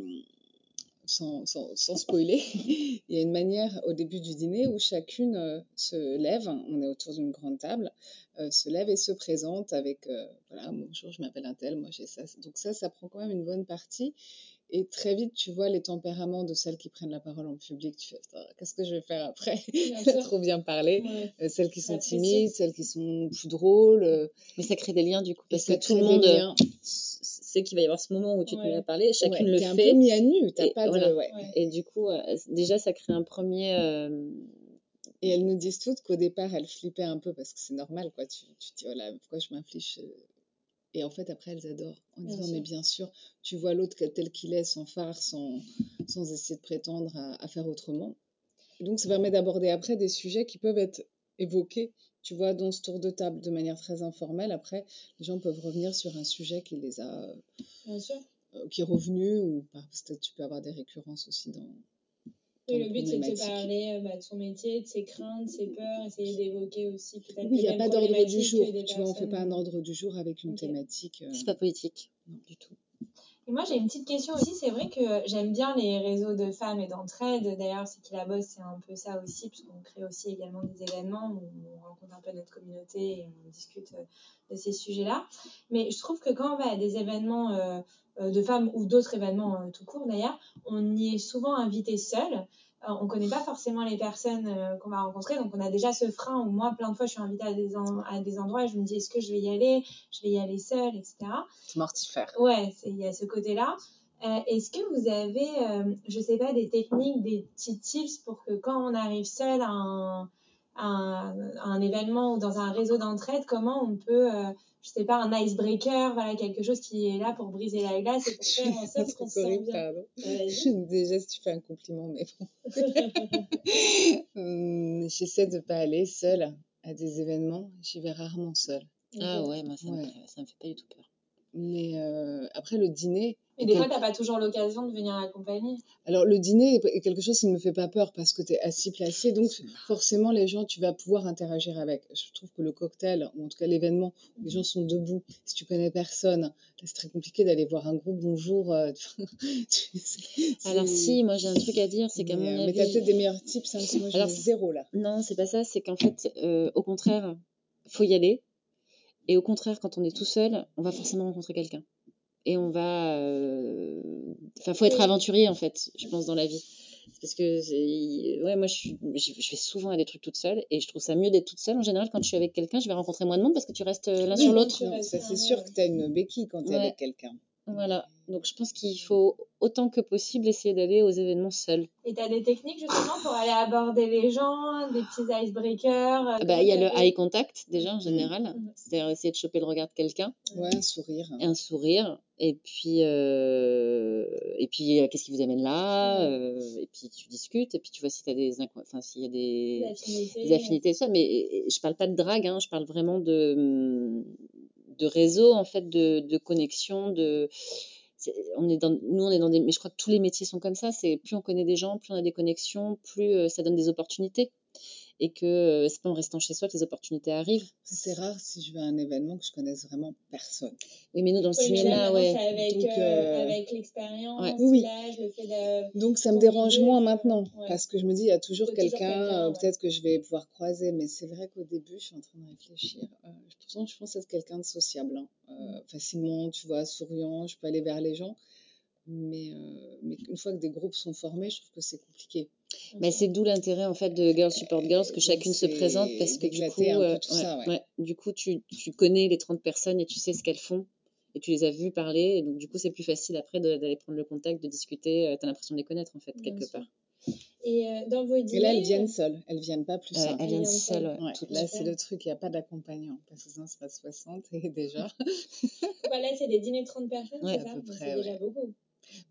sans, sans, sans spoiler, il y a une manière au début du dîner où chacune euh, se lève, on est autour d'une grande table, euh, se lève et se présente avec, euh, voilà, bonjour, je m'appelle un tel, moi j'ai ça. Donc ça, ça prend quand même une bonne partie. Et très vite, tu vois les tempéraments de celles qui prennent la parole en public. Tu fais, qu'est-ce que je vais faire après? Bien Elle trop bien. Ouais. Euh, celles qui sont timides, celles qui sont plus drôles. euh, Mais ça crée des liens du coup, parce que tout le monde sait qu'il va y avoir ce moment où tu te mets à parler. Chacune Ouais, le t'es un fait. peu mis à nu. T'as pas de. voilà. ouais. Ouais. Et du coup, euh, déjà, ça crée un premier. euh, Et elles nous disent toutes qu'au départ, elles flippaient un peu parce que c'est normal, quoi. Tu, tu te dis, oh là, pourquoi je m'inflige euh, Et en fait, après, elles adorent. En Bien disant, sûr. mais bien sûr, tu vois l'autre tel qu'il est, sans phare, sans, sans essayer de prétendre à, à faire autrement. Et donc, ça permet d'aborder après des sujets qui peuvent être évoqués, tu vois, dans ce tour de table de manière très informelle. Après, les gens peuvent revenir sur un sujet qui les a, Bien sûr. euh, qui est revenu, ou parce que tu peux avoir des récurrences aussi dans, Oui, le but c'est de te problématiques. parler euh, bah, de son métier, de ses craintes, de ses peurs, essayer d'évoquer aussi peut-être Oui, il n'y a pas d'ordre du jour. Tu vois, on fait pas un ordre du jour avec une thématique. euh, C'est pas politique, non, du tout. Et moi, j'ai une petite question aussi. C'est vrai que j'aime bien les réseaux de femmes et d'entraide. D'ailleurs, c'est qui la bosse, c'est un peu ça aussi, puisqu'on crée aussi également des événements où on rencontre un peu notre communauté et on discute euh, de ces sujets-là. Mais je trouve que quand on va à des événements euh, euh, de femmes ou d'autres événements tout court d'ailleurs, on y est souvent invité seul. Euh, on connaît pas forcément les personnes euh, qu'on va rencontrer, donc on a déjà ce frein où moi, plein de fois, je suis invitée à des, en- à des endroits et je me dis est-ce que je vais y aller? Je vais y aller seule, etc. C'est mortifère. Ouais, il y a ce côté-là. Euh, Est-ce que vous avez, euh, je sais pas, des techniques, des petits tips pour que quand on arrive seul à un, à un, à un événement ou dans un réseau d'entraide, comment on peut, je sais pas, un icebreaker, voilà, quelque chose qui est là pour briser la glace et pour faire en sorte qu'on truc se sente bien. Déjà, si tu fais un compliment, mais bon. Hum, J'essaie de pas aller seule à des événements. J'y vais rarement seule. Ah ouais, moi ça, Ouais. Me, ça me fait pas du tout peur. Mais euh, après, le dîner. Mais est des fois, t'as pas toujours l'occasion de venir accompagner. Alors, le dîner est quelque chose qui ne me fait pas peur parce que tu es assis placé. Donc, forcément, les gens, tu vas pouvoir interagir avec. Je trouve que le cocktail, ou en tout cas l'événement, où les gens sont debout, si tu connais personne, c'est très compliqué d'aller voir un groupe. Bonjour. euh, tu sais, Alors si, moi j'ai un truc à dire, c'est qu'à mais, mon euh, mais t'as avis... peut-être des meilleurs tips, hein, parce que moi Alors, zéro là. Non, c'est pas ça, c'est qu'en fait, euh, au contraire, faut y aller. Et au contraire, quand on est tout seul, on va forcément rencontrer quelqu'un. Et on va... euh, Enfin, faut être aventurier, en fait, je pense, dans la vie. Parce que, ouais, moi, je, suis... je je vais souvent à des trucs toute seule. Et je trouve ça mieux d'être toute seule. En général, quand je suis avec quelqu'un, je vais rencontrer moins de monde parce que tu restes euh, l'un Oui, sur l'autre. tu ça c'est ouais, sûr que t'as une béquille quand t'es Ouais. avec quelqu'un. Voilà. Donc, je pense qu'il faut autant que possible essayer d'aller aux événements seuls. Et t'as des techniques justement pour aller aborder les gens, des petits icebreakers. euh, Ah bah, il y a le eye contact, déjà, en général. Mhm. C'est-à-dire essayer de choper le regard de quelqu'un. Ouais, un sourire. et un sourire et puis euh, et puis euh, qu'est-ce qui vous amène là euh, et puis tu discutes et puis tu vois si t'as des inco- enfin s'il y a Des des, affinités. des affinités ça mais et- et je parle pas de drague hein, je parle vraiment de hum, de réseau en fait de, de connexion de on est dans nous on est dans des mais je crois que tous les métiers sont comme ça c'est plus on connaît des gens plus on a des connexions plus euh, ça donne des opportunités et que euh, c'est pas en restant chez soi que les opportunités arrivent C'est rare si je vais à un événement que je connaisse vraiment personne. oui mais nous dans le Oui, cinéma ouais avec, Donc, euh, euh, avec l'expérience, Ouais. Oui, l'âge, le fait de. Donc ça me dérange moins maintenant ouais. parce que je me dis il y a toujours quelqu'un, euh, ouais. peut-être que je vais pouvoir croiser, mais c'est vrai qu'au début je suis en train de réfléchir. Euh, pourtant je pense être quelqu'un de sociable, hein. Euh, facilement, tu vois, souriant, je peux aller vers les gens. Mais, euh, mais une fois que des groupes sont formés, je trouve que c'est compliqué. Mais c'est d'où l'intérêt en fait de Girls Support Girls que chacune se présente parce que du coup, euh, tout ouais, ça, ouais. du coup tu, tu connais les 30 personnes et tu sais ce qu'elles font et tu les as vues parler et donc du coup c'est plus facile après d'aller prendre le contact, de discuter, tu as l'impression de les connaître en fait Bien quelque sûr. part. Et euh, dans vos dîners. Et là elles viennent seules, elles viennent pas plus. Ouais, hein. elles viennent seules, seules. ouais, Ouais, toutes. là c'est le truc, il n'y a pas d'accompagnant parce que sinon c'est pas 60 et déjà. Bah, là, c'est des dîners de 30 personnes, Ouais, c'est ça? C'est déjà beaucoup.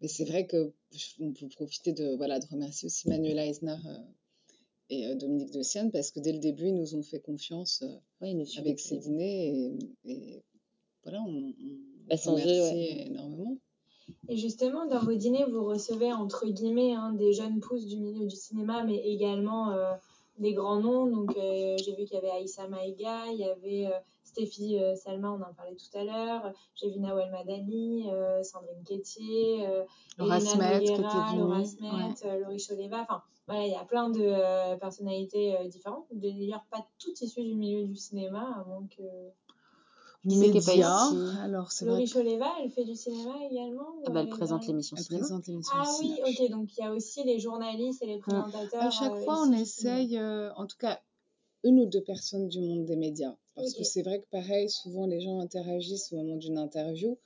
Mais c'est vrai que on peut profiter de, voilà, de remercier aussi Manuel Eisner euh, et euh, Dominique de Sienne parce que dès le début, ils nous ont fait confiance euh, Ouais, ils nous suivent avec ces dîners et, et voilà, on, on Bah, eux, remercie ouais. énormément. Et justement, dans vos dîners, vous recevez entre guillemets hein, des jeunes pousses du milieu du cinéma, mais également euh, des grands noms. Donc, euh, j'ai vu qu'il y avait Aïssa Maïga, il y avait euh, Stéphie euh, Salma, on en parlait tout à l'heure. J'ai vu Nawel Madani, euh, Sandrine Quétier, Laura Smet Laura Smet, Laurie Choleva. Enfin, voilà, il y a plein de euh, personnalités euh, différentes. D'ailleurs, pas toutes issues du milieu du cinéma, à moins que. Qui c'est qui est pas Média, ici alors c'est vrai Laurie Choleva, elle fait du cinéma également Ah bah, elle présente l'émission qu'elle cinéma. présente l'émission ah oui, ok, donc il y a aussi les journalistes et les présentateurs. À chaque fois, on essaye, euh, en tout cas, une ou deux personnes du monde des médias. Parce que c'est vrai que pareil, souvent les gens interagissent au moment d'une interview.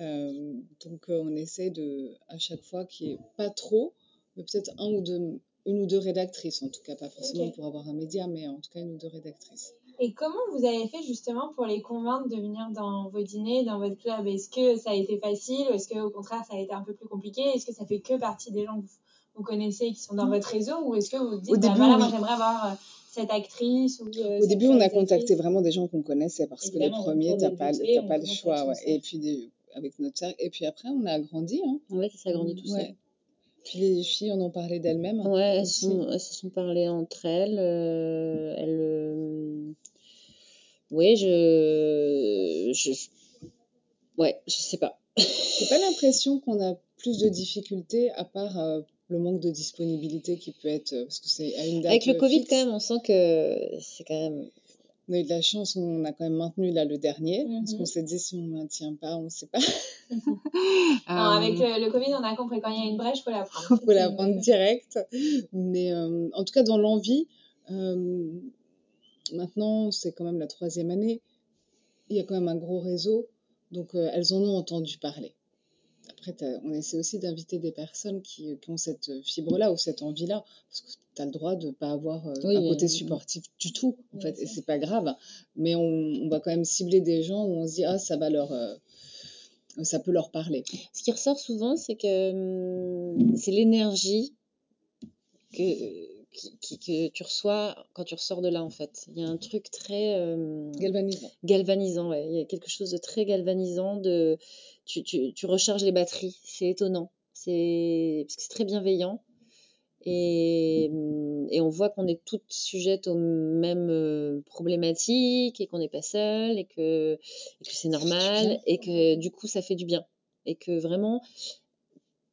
Euh, donc euh, on essaye de, à chaque fois qu'il n'y ait pas trop, mais peut-être un ou deux, une ou deux rédactrices, en tout cas, pas forcément pour avoir un média, mais en tout cas une ou deux rédactrices. Et comment vous avez fait justement pour les convaincre de venir dans vos dîners, dans votre club? Est-ce que ça a été facile ou est-ce que au contraire ça a été un peu plus compliqué? Est-ce que ça fait que partie des gens que vous, vous connaissez qui sont dans votre réseau ou est-ce que vous vous dites Au bah début, voilà oui. moi j'aimerais avoir euh, cette actrice ou euh, Au début, on a contacté vraiment des gens qu'on connaissait parce que les premiers, t'as pas, on pas le choix. ouais. Et puis des- avec notre cercle. Et puis après, on a agrandi. Hein. Ouais, ça s'agrandit tout seul. Ouais. Puis les filles en ont parlé d'elles-mêmes. Ouais, elles, aussi. sont, elles se sont parlé entre elles. euh, elles, euh, oui, je, je, ouais, je sais pas. J'ai pas l'impression qu'on a plus de difficultés à part euh, le manque de disponibilité qui peut être euh, parce que c'est à une date Avec le euh, Covid, fixe. quand même, on sent que c'est quand même. On a eu de la chance, on a quand même maintenu là le dernier. Parce Mhm. qu'on s'est dit si on ne maintient pas, on ne sait pas. Non, avec le, le Covid, on a compris quand il y a une brèche, faut la prendre. Faut la prendre direct. Mais euh, en tout cas, dans l'envie, euh, maintenant, c'est quand même la troisième année. Il y a quand même un gros réseau. Donc, euh, elles en ont entendu parler. Après, on essaie aussi d'inviter des personnes qui, qui ont cette fibre-là ou cette envie-là. Parce que tu as le droit de ne pas avoir euh, Oui, un côté euh, supportif du tout. En bien fait, et c'est pas grave. Mais on, on va quand même cibler des gens où on se dit, ah, ça va leur. euh, ça peut leur parler. Ce qui ressort souvent, c'est que hum, c'est l'énergie que, qui- qui- que tu reçois quand tu ressors de là, en fait. Il y a un truc très euh, Galvanisant. galvanisant, ouais. Il y a quelque chose de très galvanisant. De, tu, tu, tu recharges les batteries. C'est étonnant. C'est parce que c'est très bienveillant. Et, et on voit qu'on est toutes sujettes aux mêmes euh, problématiques et qu'on n'est pas seul et que, et que c'est normal et que du coup ça fait du bien. Et que vraiment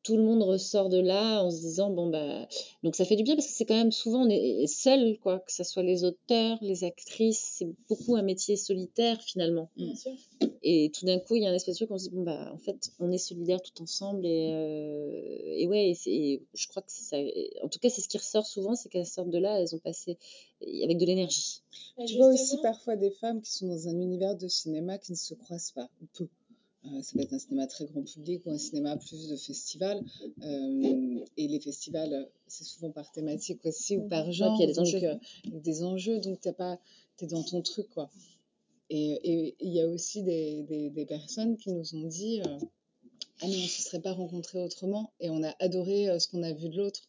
tout le monde ressort de là en se disant bon bah donc ça fait du bien parce que c'est quand même souvent on est seul quoi que ce soit les auteurs les actrices c'est beaucoup un métier solitaire finalement Bien sûr. et tout d'un coup il y a un espèce de truc on se dit bon bah en fait on est solidaires tout ensemble et, euh, et ouais et c'est- et je crois que c'est ça en tout cas c'est ce qui ressort souvent c'est qu'elles sortent de là elles ont passé avec de l'énergie Tu vois aussi parfois des femmes qui sont dans un univers de cinéma qui ne se croisent pas, ou peu. Euh, ça peut être un cinéma très grand public ou un cinéma plus de festival. Euh, et les festivals, c'est souvent par thématique aussi ou par genre. puis il y a des donc, enjeux. euh, il y a des enjeux, donc t'es pas, es dans ton truc, quoi. Et il y a aussi des, des, des personnes qui nous ont dit euh, Ah, mais on ne se serait pas rencontrés autrement, et on a adoré euh, ce qu'on a vu de l'autre.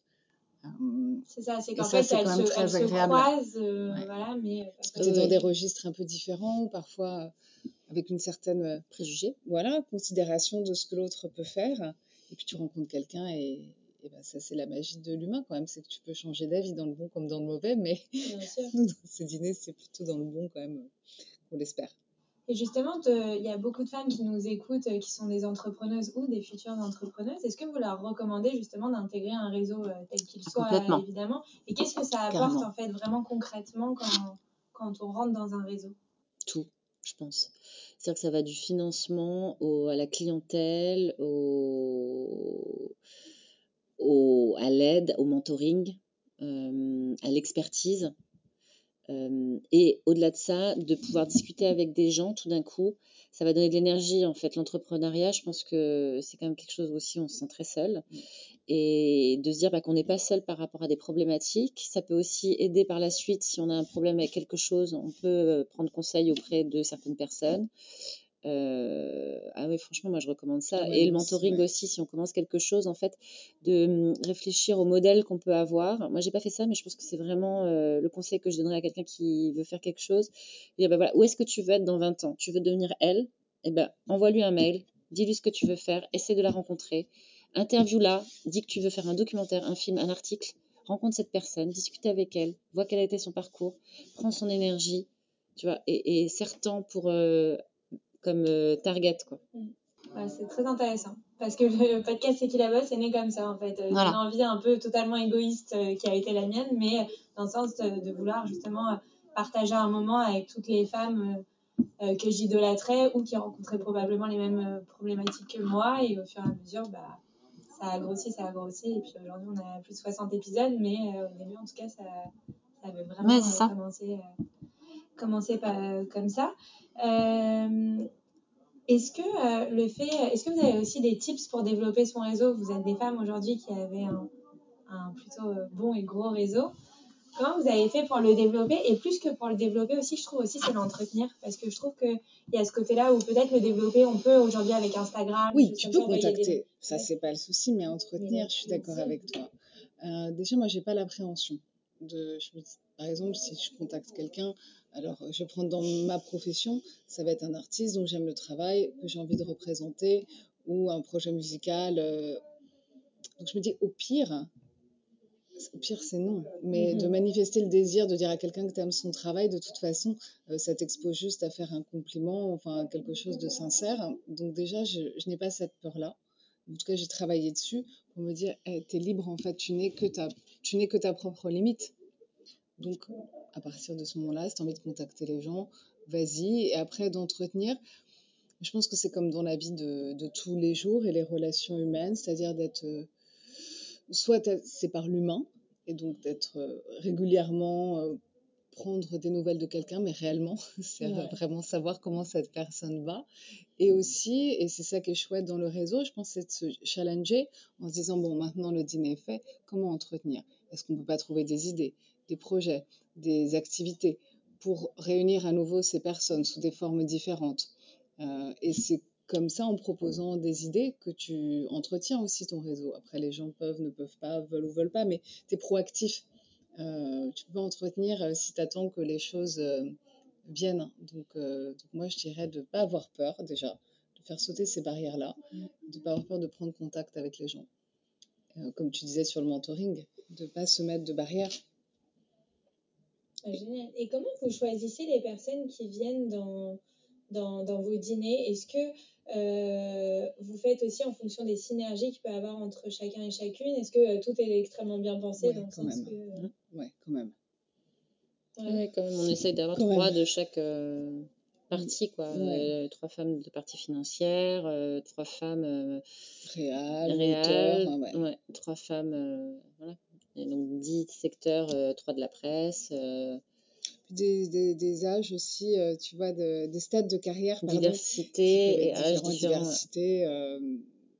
C'est ça, c'est qu'en fait, elles, quand même se, agréable. croisent, euh, Ouais. voilà, mais... Parce que tu es dans des registres un peu différents, ou parfois euh, avec une certaine euh, préjugés voilà, considération de ce que l'autre peut faire. Et puis tu rencontres quelqu'un et, et ben, ça, c'est la magie de l'humain quand même. C'est que tu peux changer d'avis dans le bon comme dans le mauvais, mais dans ces dîners, c'est plutôt dans le bon quand même, on l'espère. Et justement, te- il y a beaucoup de femmes qui nous écoutent, euh, qui sont des entrepreneuses ou des futures entrepreneuses. Est-ce que vous leur recommandez justement d'intégrer un réseau euh, tel qu'il soit, évidemment? Et qu'est-ce que ça apporte Carrément. en fait vraiment concrètement quand, quand on rentre dans un réseau? Tout, je pense. C'est-à-dire que ça va du financement à la clientèle, au, au- à l'aide, au mentoring, euh, à l'expertise. Euh, et au-delà de ça, de pouvoir discuter avec des gens tout d'un coup, ça va donner de l'énergie. En fait, l'entrepreneuriat, je pense que c'est quand même quelque chose aussi, on se sent très seul. Et de se dire bah, qu'on n'est pas seul par rapport à des problématiques. Ça peut aussi aider par la suite, si on a un problème avec quelque chose, on peut euh, prendre conseil auprès de certaines personnes. Euh, ah oui, franchement, moi je recommande ça. Ah ouais, et le mentoring ouais. aussi, si on commence quelque chose, en fait, de hum, réfléchir au modèle qu'on peut avoir. Moi, j'ai pas fait ça, mais je pense que c'est vraiment euh, le conseil que je donnerais à quelqu'un qui veut faire quelque chose. Dire, bah, voilà, où est-ce que tu veux être dans 20 ans? Tu veux devenir elle? Eh ben, envoie-lui un mail, dis-lui ce que tu veux faire, essaie de la rencontrer, interview-la, dis que tu veux faire un documentaire, un film, un article, rencontre cette personne, discute avec elle, vois quel a été son parcours, prends son énergie, tu vois, et, et pour euh, comme euh, target, quoi. Ouais, C'est très intéressant. Parce que le podcast C'est qui la bosse est né comme ça en fait. Euh, Voilà. Une envie un peu totalement égoïste euh, qui a été la mienne, mais dans le sens de, vouloir justement partager un moment avec toutes les femmes que j'idolâtrais ou qui rencontraient probablement les mêmes problématiques que moi. Et au fur et à mesure, bah, ça a grossi, ça a grossi. Et puis aujourd'hui, on a plus de 60 épisodes, mais au début, en tout cas, ça, ça avait vraiment Ouais, c'est ça. commencé, euh, commencé par- comme ça. Euh, est-ce que euh, le fait, est-ce que vous avez aussi des tips pour développer son réseau? Vous êtes des femmes aujourd'hui qui avaient un, un plutôt euh, bon et gros réseau. Comment vous avez fait pour le développer? Et plus que pour le développer aussi, je trouve aussi c'est l'entretenir parce que je trouve qu'il y a ce côté-là où peut-être le développer, on peut aujourd'hui avec Instagram. Oui, tu peux ça, envoyer des- contacter. Ça, c'est pas le souci, mais entretenir, je suis d'accord avec toi. Euh, déjà, moi, j'ai pas l'appréhension. De, je me dis, par exemple, si je contacte quelqu'un, alors je prendre dans ma profession, ça va être un artiste dont j'aime le travail, que j'ai envie de représenter, ou un projet musical. euh, Donc je me dis, au pire, au pire, c'est non. Mais de Mhm. manifester le désir de dire à quelqu'un que tu aimes son travail, de toute façon, euh, ça t'expose juste à faire un compliment, enfin quelque chose de sincère. Donc déjà, je, je n'ai pas cette peur-là. En tout cas, j'ai travaillé dessus pour me dire, tu es libre en fait, tu n'es que ta, tu n'es que ta propre limite. Donc, à partir de ce moment-là, si tu as envie de contacter les gens, vas-y. Et après, d'entretenir, je pense que c'est comme dans la vie de, tous les jours et les relations humaines, c'est-à-dire d'être... euh, soit c'est par l'humain, et donc d'être euh, régulièrement euh, prendre des nouvelles de quelqu'un, mais réellement, c'est Ouais. vraiment savoir comment cette personne va. Et aussi, et c'est ça qui est chouette dans le réseau, je pense, c'est de se challenger en se disant, bon, maintenant le dîner est fait, comment entretenir? Est-ce qu'on ne peut pas trouver des idées, des projets, des activités pour réunir à nouveau ces personnes sous des formes différentes? Euh, Et c'est comme ça, en proposant des idées, que tu entretiens aussi ton réseau. Après, les gens peuvent, ne peuvent pas, veulent ou veulent pas, mais tu es proactif. Euh, tu peux entretenir euh, si tu attends que les choses euh, viennent. Donc, moi, je dirais de ne pas avoir peur déjà, de faire sauter ces barrières-là, de ne pas avoir peur de prendre contact avec les gens. Comme tu disais sur le mentoring, de ne pas se mettre de barrières. Génial. Et comment vous choisissez les personnes qui viennent dans, dans, dans vos dîners Est-ce que euh, vous faites aussi en fonction des synergies qu'il peut y avoir entre chacun et chacune? Est-ce que euh, tout est extrêmement bien pensé Ouais, dans le quand sens même. que... euh, Ouais, quand même. ouais. Ouais, quand même, on essaye d'avoir trois même. de chaque euh, partie, quoi. Ouais. Euh, trois femmes de partie financière, euh, trois femmes euh, Réal, réelles, auteur, ouais. ouais, trois femmes, euh, voilà. Et donc dix secteurs, euh, trois de la presse, euh, des, des, des âges aussi, euh, tu vois, de- des stades de carrière, pardon, diversité et âge différents. diversité, euh,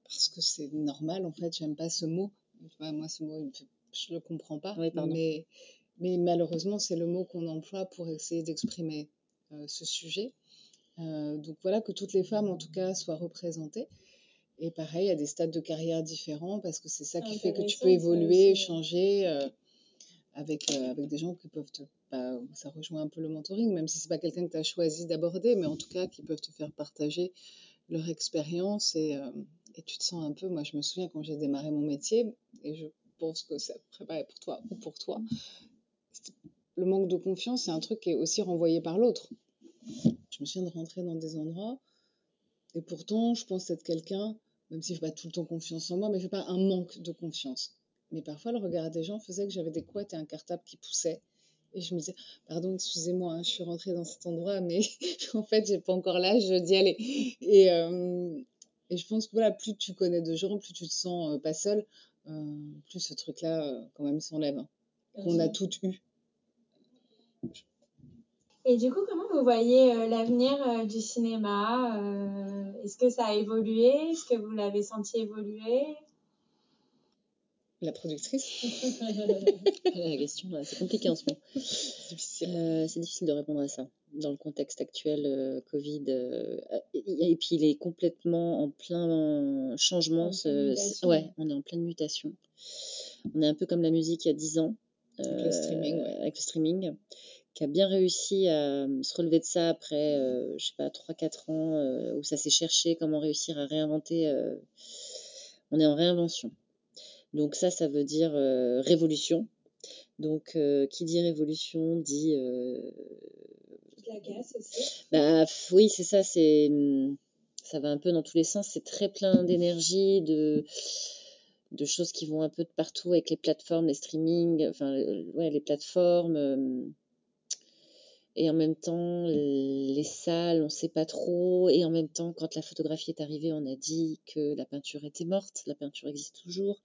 parce que c'est normal, en fait, j'aime pas ce mot. Moi, ce mot, il me fait- je le comprends pas, Oui, mais, mais malheureusement, c'est le mot qu'on emploie pour essayer d'exprimer euh, ce sujet. Euh, donc voilà, que toutes les femmes, en tout cas, soient représentées. Et pareil, à des stades de carrière différents, parce que c'est ça qui fait que tu peux évoluer, changer euh, avec, euh, avec des gens qui peuvent te. Bah, ça rejoint un peu le mentoring, même si c'est pas quelqu'un que tu as choisi d'aborder, mais en tout cas qui peuvent te faire partager leur expérience et, euh, et tu te sens un peu. Moi, je me souviens quand j'ai démarré mon métier, et je pense que ça préparait pour toi ou pour toi, le manque de confiance, c'est un truc qui est aussi renvoyé par l'autre. Je me souviens de rentrer dans des endroits et pourtant, je pense être quelqu'un, même si je n'ai pas tout le temps confiance en moi, mais je n'ai pas un manque de confiance. Mais parfois, le regard des gens faisait que j'avais des couettes et un cartable qui poussaient. Et je me disais, pardon, excusez-moi, hein, je suis rentrée dans cet endroit, mais en fait, j'ai pas encore l'âge d'y aller. Et, euh, et je pense que voilà, plus tu connais de gens, plus tu te sens euh, pas seul, euh, plus ce truc-là, quand même, s'enlève. hein, qu'on a toutes eu. Et du coup, comment vous voyez l'avenir du cinéma Est-ce que ça a évolué? Est-ce que vous l'avez senti évoluer? La productrice, La question, là, c'est compliqué en ce moment. c'est difficile. Euh, c'est difficile de répondre à ça dans le contexte actuel euh, Covid. euh, et, et puis il est complètement en plein changement. En ce- ouais, on est en pleine mutation. On est un peu comme la musique il y a 10 ans. Avec le streaming, ouais. avec le streaming, qui a bien réussi à se relever de ça après, je sais pas, 3-4 ans où ça s'est cherché comment réussir à réinventer. on est en réinvention. Donc ça, ça veut dire euh, révolution. Donc, euh, qui dit révolution dit euh, la casse aussi. bah oui, c'est ça, c'est hum, ça va un peu dans tous les sens, c'est très plein d'énergie, de de choses qui vont un peu de partout avec les plateformes, les streamings, enfin ouais, les plateformes euh, et en même temps les salles, on sait pas trop et en même temps quand la photographie est arrivée, on a dit que la peinture était morte, la peinture existe toujours.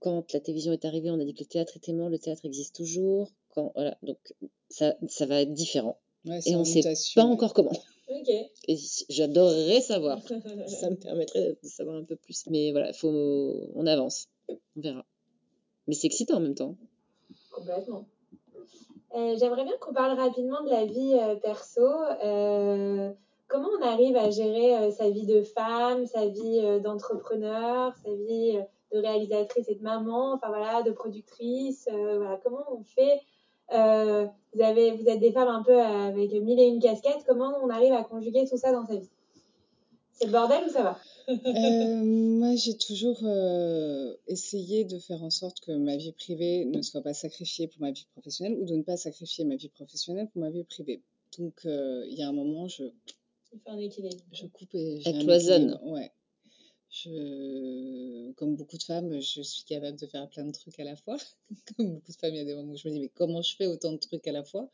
Quand la télévision est arrivée, on a dit que le théâtre était mort, le théâtre existe toujours. Quand voilà, donc ça ça va être différent Ouais, et on sait mutation. pas encore comment. Et j'adorerais savoir. Ça me permettrait de savoir un peu plus. Mais voilà, faut, on avance. On verra. Mais c'est excitant en même temps. Complètement. Euh, J'aimerais bien qu'on parle rapidement de la vie euh, perso. Euh, comment on arrive à gérer sa vie de femme, sa vie d'entrepreneur, sa vie de réalisatrice et de maman, enfin voilà, de productrice. voilà, comment on fait vous, avez, vous êtes des femmes un peu avec mille et une casquettes. Comment on arrive à conjuguer tout ça dans sa vie? C'est le bordel ou ça va? Euh, Moi, j'ai toujours euh, essayé de faire en sorte que ma vie privée ne soit pas sacrifiée pour ma vie professionnelle ou de ne pas sacrifier ma vie professionnelle pour ma vie privée. Donc, euh, il y a un moment, je. Il faut un équilibre. Je coupe et j'ai. Cloisonne. Ouais. Je, comme beaucoup de femmes, je suis capable de faire plein de trucs à la fois. comme beaucoup de femmes, il y a des moments où je me dis, mais comment je fais autant de trucs à la fois?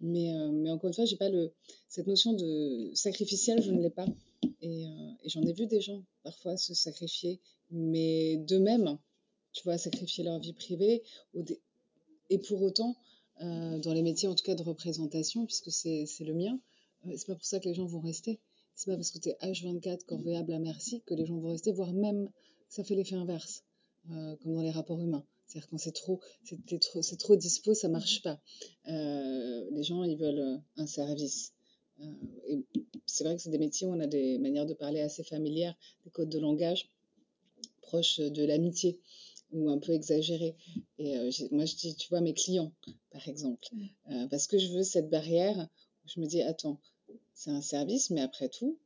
Mais, euh, mais encore une fois, j'ai pas le, cette notion de sacrificiel, je ne l'ai pas. Et, euh, et j'en ai vu des gens parfois se sacrifier, mais d'eux-mêmes, tu vois, sacrifier leur vie privée. Et pour autant, euh, dans les métiers en tout cas de représentation, puisque c'est le mien, c'est pas pour ça que les gens vont rester c'est pas parce que tu es H24 corvéable à merci que les gens vont rester, voire même ça fait l'effet inverse, euh, comme dans les rapports humains. C'est-à-dire quand c'est trop, c'est trop, trop dispo, ça marche pas. Euh, les gens, ils veulent euh, un service. Euh, et c'est vrai que c'est des métiers où on a des manières de parler assez familières, des codes de langage proches de l'amitié ou un peu exagérés. Et euh, moi, je dis, tu vois, mes clients, par exemple, euh, parce que je veux cette barrière où je me dis, attends, c'est un service, mais après tout,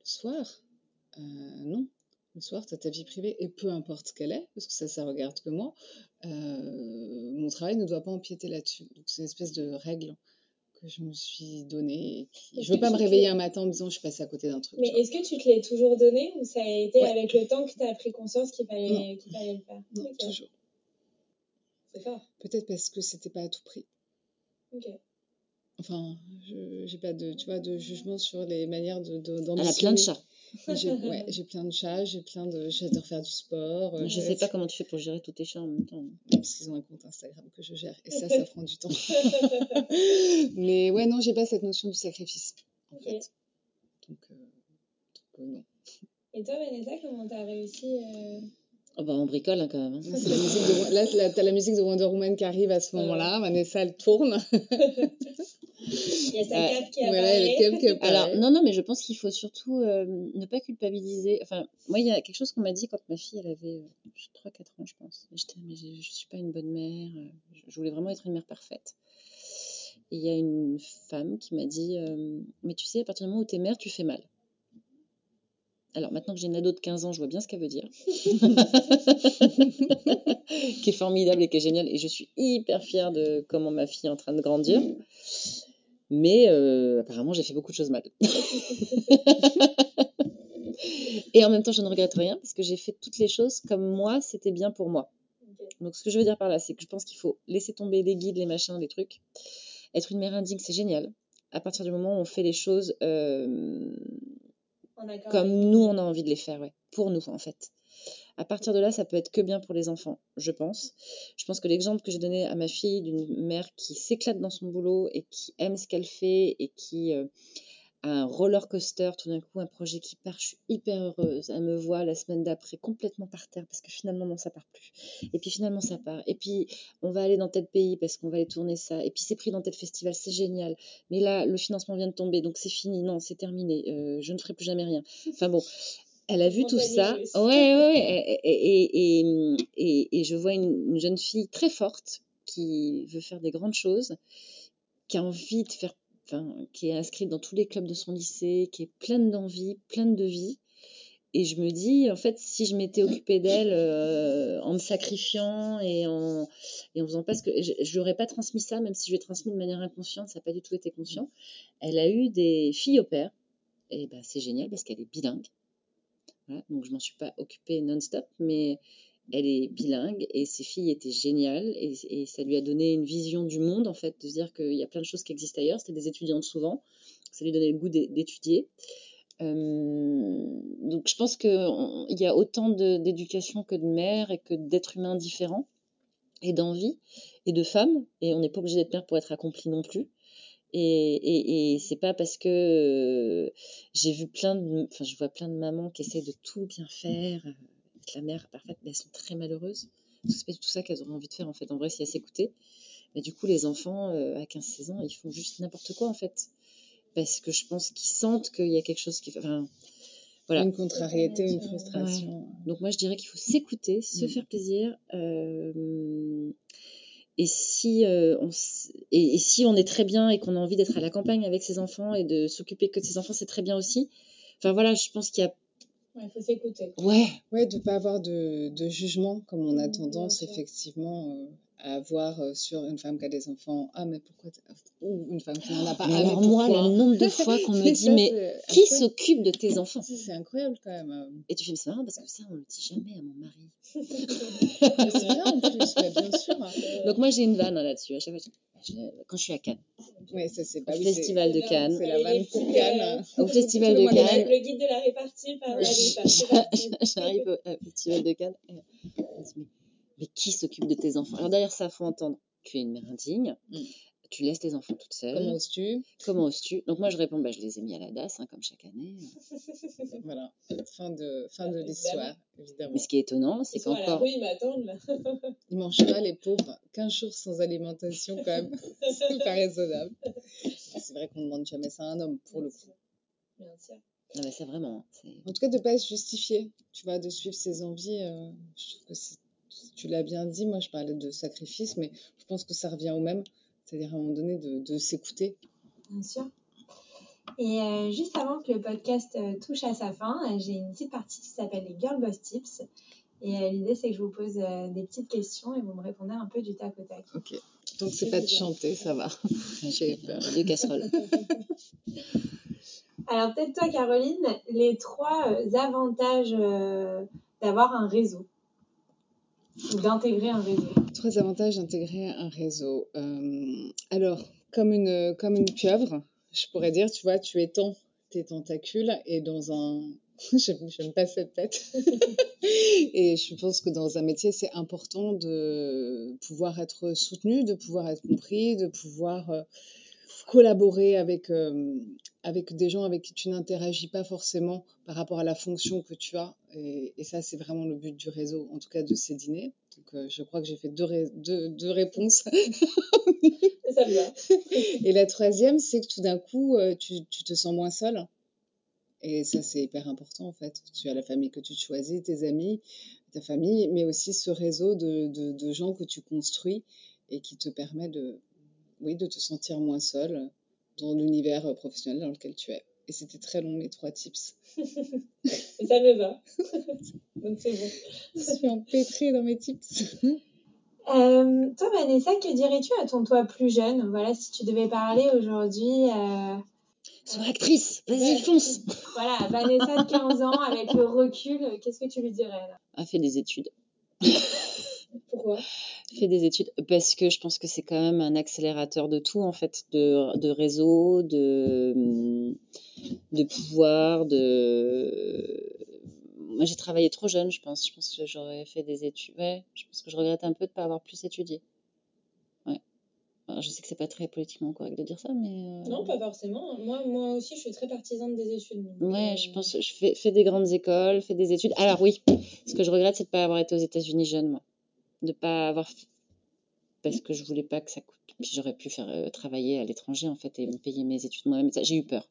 le soir, euh, non. Le soir, tu as ta vie privée, et peu importe qu'elle est, parce que ça, ça regarde que moi, mon travail ne doit pas empiéter là-dessus. Donc, c'est une espèce de règle que je me suis donnée. Je ne veux pas me réveiller un matin en me disant je suis passée à côté d'un truc. Mais est-ce que tu te l'es toujours donné ou ça a été ouais. avec le temps que tu as pris conscience qu'il fallait, qu fallait le faire? Non, okay. toujours. C'est fort. Peut-être parce que c'était pas à tout prix. Ok. Enfin, je j'ai pas de, tu vois, de jugement sur les manières de, de Elle a plein de chats. J'ai ouais, j'ai plein de chats, j'ai plein de, j'adore faire du sport. Je sais pas comment tu fais pour gérer tous tes chats en même temps. Parce qu'ils ont un compte Instagram que je gère et ça, ça prend du temps. Mais ouais, non, j'ai pas cette notion du sacrifice en okay. fait. Donc, euh, donc euh, non. Et toi, Vanessa, comment t'as réussi euh... Oh bah on bricole hein, quand même. Hein. Là, la musique de, là, là t'as la musique de Wonder Woman qui arrive à ce moment-là. Vanessa, elle tourne. Il y a sa cape qui voilà, apparaît. Cape qui apparaît. Alors, non, non, mais je pense qu'il faut surtout euh, ne pas culpabiliser. Enfin, moi, il y a quelque chose qu'on m'a dit quand ma fille, elle avait euh, 3-4 ans, je pense. J'étais, mais je, je suis pas une bonne mère. Je voulais vraiment être une mère parfaite. Et il y a une femme qui m'a dit euh, Mais tu sais, à partir du moment où tu es mère, tu fais mal. Alors maintenant que j'ai une ado de 15 ans, je vois bien ce qu'elle veut dire. qui est formidable et qui est géniale. Et je suis hyper fière de comment ma fille est en train de grandir. Mais euh, apparemment, j'ai fait beaucoup de choses mal. et en même temps, je ne regrette rien parce que j'ai fait toutes les choses comme moi, c'était bien pour moi. Okay. Donc, ce que je veux dire par là, c'est que je pense qu'il faut laisser tomber les guides, les machins, les trucs. Être une mère indigne, c'est génial. À partir du moment où on fait les choses euh, comme nous, on a envie de les faire, ouais. Pour nous, en fait. À partir de là, ça peut être que bien pour les enfants, je pense. Je pense que l'exemple que j'ai donné à ma fille d'une mère qui s'éclate dans son boulot et qui aime ce qu'elle fait et qui euh, a un roller coaster, tout d'un coup, un projet qui part, je suis hyper heureuse. Elle me voit la semaine d'après complètement par terre parce que finalement, non, ça part plus. Et puis finalement, ça part. Et puis, on va aller dans tel pays parce qu'on va aller tourner ça. Et puis, c'est pris dans tel festival, c'est génial. Mais là, le financement vient de tomber, donc c'est fini. Non, c'est terminé. Euh, je ne ferai plus jamais rien. Enfin bon, elle a vu tout ça. Ouais, ouais, et, et, et, et, et je vois une, une, jeune fille très forte qui veut faire des grandes choses, qui a envie de faire, enfin, qui est inscrite dans tous les clubs de son lycée, qui est pleine d'envie, pleine de vie. Et je me dis, en fait, si je m'étais occupée d'elle euh, en me sacrifiant et en, et en faisant pas ce que. Je ne lui aurais pas transmis ça, même si je lui ai transmis de manière inconsciente, ça n'a pas du tout été conscient. Elle a eu des filles au père. Et ben, c'est génial parce qu'elle est bilingue. Voilà, donc je m'en suis pas occupée non-stop, mais elle est bilingue et ses filles étaient géniales et, et, ça lui a donné une vision du monde en fait, de se dire qu'il y a plein de choses qui existent ailleurs. C'était des étudiantes souvent, ça lui donnait le goût d'étudier. Euh, donc je pense qu'il y a autant d'éducation que de mères et que d'êtres humains différents et d'envie et de femmes et on n'est pas obligé d'être mère pour être accompli non plus. Et, et, et c'est pas parce que euh, j'ai vu plein de, enfin, je vois plein de mamans qui essaient de tout bien faire, euh, être la mère parfaite, mais elles sont très malheureuses. Parce que c'est pas du tout ça qu'elles auraient envie de faire, en fait, en vrai, si elles s'écoutaient. Mais du coup, les enfants, euh, à 15-16 ans, ils font juste n'importe quoi, en fait. Parce que je pense qu'ils sentent qu'il y a quelque chose qui, enfin, voilà. Une contrariété, une frustration. Ouais. Donc moi, je dirais qu'il faut s'écouter, se mmh. faire plaisir. Euh, et si, euh, on, et, et, si on est très bien et qu'on a envie d'être à la campagne avec ses enfants et de s'occuper que de ses enfants, c'est très bien aussi. Enfin voilà, je pense qu'il y a. Il faut s'écouter. Ouais. Ouais, de pas avoir de, de jugement, comme on a Mmh, tendance effectivement euh, à avoir euh, sur une femme qui a des enfants. Ah, mais pourquoi Ou une femme qui n'en a pas. Mais ah, alors mais moi, le nombre de fois qu'on me dit, ça, mais qui s'occupe de tes enfants? C'est incroyable quand même. euh. Et tu fais, mais c'est marrant parce que ça, on le dit jamais à mon mari. C'est bien en plus, mais bien sûr. Donc moi, j'ai une vanne hein, là-dessus. À chaque fois, je- je- quand je suis à Cannes, Ouais, ça c'est au pas oui, c'est- festival de Cannes, C'est la vanne pour petits, Cannes. au festival de. Cannes, Le guide de la répartie par parti. j'arrive au au festival de Cannes. Mais, mais qui s'occupe de tes enfants? Alors derrière ça, faut entendre. Tu es une mère indigne. Mm. Tu laisses tes enfants toutes seules. Comment oses-tu? Comment oses-tu? Donc moi, je réponds, bah, je les ai mis à la DAS, hein, comme chaque année. Voilà, fin de, fin de Évidemment. l'histoire, évidemment. Mais ce qui est étonnant, c'est qu'encore... rue, ils m'attendent là. Ils mangent pas, les pauvres. 15 jours sans alimentation, quand même. c'est pas raisonnable. C'est vrai qu'on ne demande jamais ça à un homme, pour le coup. Bien sûr. Ah bah, c'est vraiment... hein, En tout cas, de pas se justifier, tu vois, de suivre ses envies. euh, je trouve que c'est- tu l'as bien dit, moi je parlais de sacrifice, mais je pense que ça revient au même. C'est-à-dire à un moment donné de, de s'écouter. Bien sûr. Et euh, juste avant que le podcast euh, touche à sa fin, euh, j'ai une petite partie qui s'appelle les Girl Boss Tips. Et l'idée, c'est que je vous pose des petites questions et vous me répondez un peu du tac au tac. Ok. Donc c'est pas de chanter, ça va. J'ai peur. Deux casseroles. Alors, peut-être toi, Caroline, les trois avantages d'avoir un réseau d'intégrer un réseau. Trois avantages d'intégrer un réseau. Euh, alors, comme une, comme une pieuvre, je pourrais dire, tu vois, tu étends tes tentacules et dans un... J'aime j'aime pas cette tête. et je pense que dans un métier, c'est important de pouvoir être soutenu, de pouvoir être compris, de pouvoir euh, collaborer avec, euh, avec des gens avec qui tu n'interagis pas forcément par rapport à la fonction que tu as. Et, et ça, c'est vraiment le but du réseau, en tout cas de ces dîners. Donc, euh, je crois que j'ai fait deux, ré- deux, deux réponses. Ça. Et la troisième, c'est que tout d'un coup, euh, tu, tu te sens moins seul. Et ça, c'est hyper important, en fait. Tu as la famille que tu choisis, tes amis, ta famille, mais aussi ce réseau de, de, de gens que tu construis et qui te permet de, oui, de te sentir moins seul dans l'univers professionnel dans lequel tu es. Et c'était très long, les trois tips. Et ça me va. Donc, c'est bon. Je suis empêtrée dans mes tips. Euh, toi, Vanessa, que dirais-tu à ton toi plus jeune? Voilà, si tu devais parler aujourd'hui, euh, Sois actrice, vas-y, Ouais. fonce voilà, Vanessa de 15 ans, avec le recul, qu'est-ce que tu lui dirais là? Ah, fais des études. Pourquoi? Fais des études parce que je pense que c'est quand même un accélérateur de tout en fait, de, de réseau, de, de pouvoir, de. Moi j'ai travaillé trop jeune, je pense. Je pense que j'aurais fait des études. Ouais, je pense que je regrette un peu de ne pas avoir plus étudié. Ouais. Alors, je sais que c'est pas très politiquement correct de dire ça, mais. euh, Non, pas forcément. Moi, moi aussi, je suis très partisane des études. donc, Ouais, euh, je pense, je fais, fais des grandes écoles, fais des études. Alors oui, ce que je regrette, c'est de pas avoir été aux États-Unis jeune, moi, de pas avoir, parce que je voulais pas que ça coûte. Puis j'aurais pu faire euh, travailler à l'étranger en fait et me payer mes études moi-même. J'ai eu peur.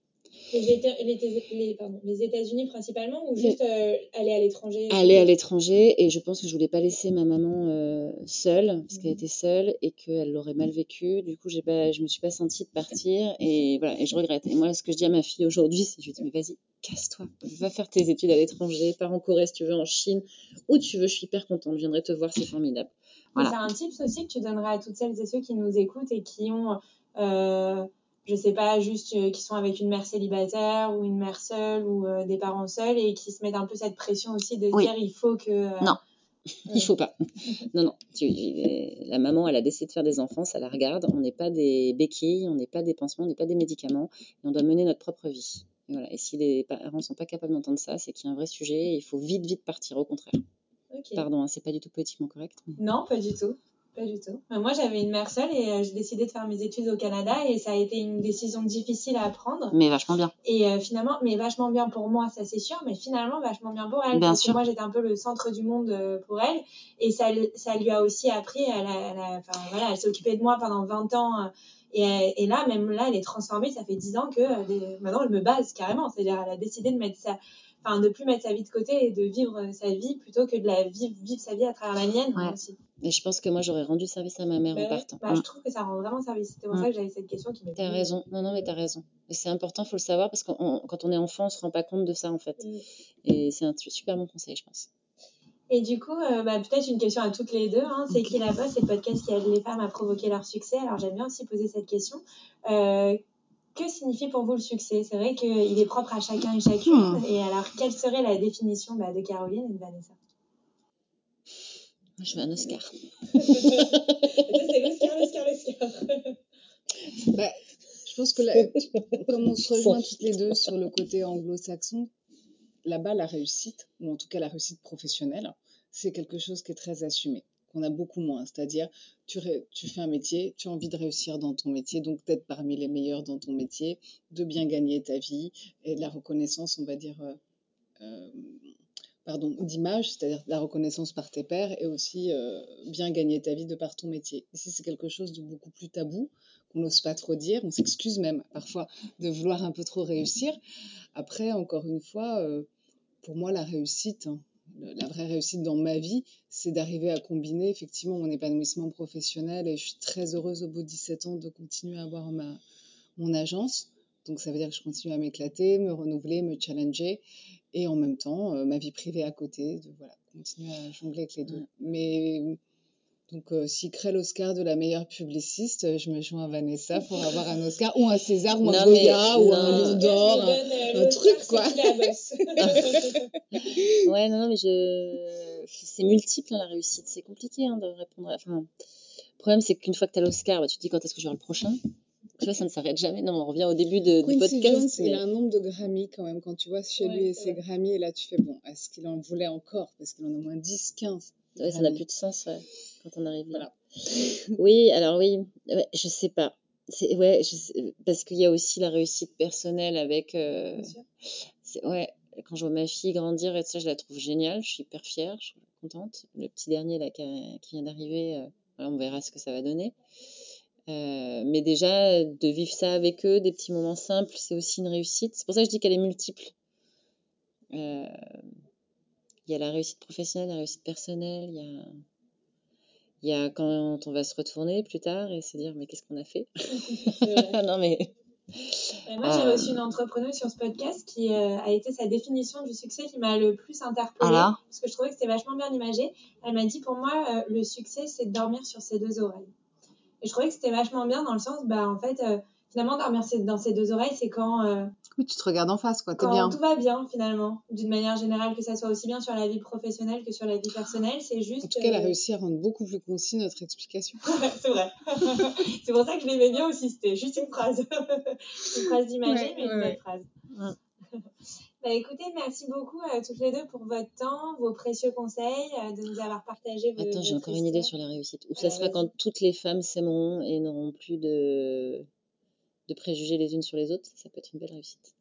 Les, Éta- les, les, pardon, les États-Unis principalement ou juste euh, aller à l'étranger? Aller à l'étranger et je pense que je voulais pas laisser ma maman euh, seule parce qu'elle Mhm. était seule et qu'elle l'aurait mal vécu. Du coup, j'ai pas, je me suis pas sentie de partir et voilà et je regrette. Et moi, ce que je dis à ma fille aujourd'hui, c'est je lui dis mais vas-y, casse-toi, va faire tes études à l'étranger, pars en Corée si tu veux, en Chine, où tu veux. Je suis hyper contente, je viendrai te voir, c'est formidable. Voilà. C'est un tips aussi que tu donnerais à toutes celles et ceux qui nous écoutent et qui ont, euh, je sais pas, juste euh, qui sont avec une mère célibataire ou une mère seule ou euh, des parents seuls et qui se mettent un peu cette pression aussi de se Oui. dire il faut que. euh, Non. Il faut pas. Non, non. Tu- la maman, elle a décidé de faire des enfants, ça la regarde. On n'est pas des béquilles, on n'est pas des pansements, on n'est pas des médicaments. Et on doit mener notre propre vie. Et, voilà. et si les parents ne sont pas capables d'entendre ça, c'est qu'il y a un vrai sujet et il faut vite, vite partir. Au contraire. Pardon, hein, c'est pas du tout politiquement correct. mais- Non, pas du tout. Pas du tout. Euh, Moi, j'avais une mère seule et euh, j'ai décidé de faire mes études au Canada et ça a été une décision difficile à prendre. Mais vachement bien. Et euh, finalement, mais vachement bien pour moi, ça c'est sûr, mais finalement vachement bien pour elle. Bien parce sûr. que moi, j'étais un peu le centre du monde euh, pour elle. Et ça, ça lui a aussi appris enfin, voilà, elle s'est occupée de moi pendant 20 ans. Et, et, là, même là, elle est transformée. Ça fait dix ans que maintenant, elle me base carrément. C'est-à-dire, elle a décidé de mettre ça, enfin, de plus mettre sa vie de côté et de vivre sa vie plutôt que de la vivre, vivre sa vie à travers la mienne ouais. aussi. Et je pense que moi, j'aurais rendu service à ma mère bah en partant. Bah, Mm. Je trouve que ça rend vraiment service. C'était pour Mm. ça que j'avais cette question qui m'est T'as raison. Non, non, mais t'as raison. C'est important, faut le savoir, parce que quand on est enfant, on se rend pas compte de ça, en fait. Mm. Et c'est un super bon conseil, je pense. Et du coup, euh, bah, peut-être une question à toutes les deux. Hein. C'est qui la bosse? C'est le podcast qui aide les femmes à provoquer leur succès. Alors j'aime bien aussi poser cette question. Euh, que signifie pour vous le succès? C'est vrai qu'il est propre à chacun et chacune. Hmm. Et alors, quelle serait la définition bah, de Caroline et de Vanessa? Je veux un Oscar. c'est l'Oscar, l'Oscar, l'Oscar. Bah, je pense que là, comme on se rejoint toutes les deux sur le côté anglo-saxon, là-bas, la réussite, ou en tout cas la réussite professionnelle, c'est quelque chose qui est très assumé, qu'on a beaucoup moins. C'est-à-dire, tu, fais un métier, tu as envie de réussir dans ton métier, donc d'être parmi les meilleurs dans ton métier, de bien gagner ta vie, et de la reconnaissance, on va dire, euh, euh, pardon, d'image, c'est-à-dire la reconnaissance par tes pairs, et aussi euh, bien gagner ta vie de par ton métier. Ici, c'est quelque chose de beaucoup plus tabou, qu'on n'ose pas trop dire, on s'excuse même parfois de vouloir un peu trop réussir. Après, encore une fois, pour moi, la réussite, hein, la vraie réussite dans ma vie, c'est d'arriver à combiner effectivement mon épanouissement professionnel et je suis très heureuse au bout de 17 ans de continuer à avoir ma, mon agence. Donc ça veut dire que je continue à m'éclater, me renouveler, me challenger et en même temps euh, ma vie privée à côté, de voilà, continuer à jongler avec les deux. Mais donc, euh, s'il crée l'Oscar de la meilleure publiciste, je me joins à Vanessa pour avoir un Oscar ou un César ou un Non, mais- Goya ou non. un Lion d'or, un, un truc quoi. Ouais, non, non, mais je... c'est multiple hein, la réussite. C'est compliqué hein, de répondre. À... Enfin, le problème, c'est qu'une fois que tu as l'Oscar, bah, tu te dis quand est-ce que je vais avoir le prochain? Tu vois, ça ne s'arrête jamais. Non, on revient au début de, du Quincy podcast. Jones, mais- il a un nombre de Grammy quand même. Quand tu vois chez Ouais, lui et ses vrai. Grammy, et là tu fais bon, est-ce qu'il en voulait encore? Parce qu'il en a au moins 10, 15. Ouais, ça n'a plus de sens ouais, quand on arrive là. Voilà. Oui, alors oui, je sais pas. Ouais, je sais- parce qu'il y a aussi la réussite personnelle avec. euh, Bien sûr. c'est- ouais, quand je vois ma fille grandir et ça, je la trouve géniale. Je suis hyper fière, je suis contente. Le petit dernier là qui, a- qui vient d'arriver, euh, on verra ce que ça va donner. Euh, mais déjà, de vivre ça avec eux, des petits moments simples, c'est aussi une réussite. C'est pour ça que je dis qu'elle est multiple. Euh, Il y a la réussite professionnelle, la réussite personnelle, il y a, il y a quand on va se retourner plus tard et se dire mais qu'est-ce qu'on a fait? Non mais Et moi, j'ai Euh. reçu une entrepreneuse sur ce podcast qui euh, a été sa définition du succès qui m'a le plus interpellée. Alors parce que je trouvais que c'était vachement bien imagé. Elle m'a dit pour moi, euh, le succès, c'est de dormir sur ses deux oreilles. Et je trouvais que c'était vachement bien dans le sens, bah, en fait, euh, finalement, dormir dans ses deux oreilles, c'est quand, Oui, tu te regardes en face, quoi. T'es quand bien. tout va bien, finalement. D'une manière générale, que ça soit aussi bien sur la vie professionnelle que sur la vie personnelle. C'est juste. En tout cas, elle a réussi à rendre beaucoup plus concis notre explication. c'est vrai. c'est pour ça que je l'aimais bien aussi. C'était juste une phrase. une phrase d'imager, Ouais, mais une belle ouais. phrase. Ouais. Bah, écoutez, merci beaucoup à toutes les deux pour votre temps, vos précieux conseils, euh, de nous avoir partagé vos attends, j'ai encore une idée sur la réussite. Ou ça sera quand toutes les femmes s'aimeront et n'auront plus de de préjugés les unes sur les autres, ça peut être une belle réussite.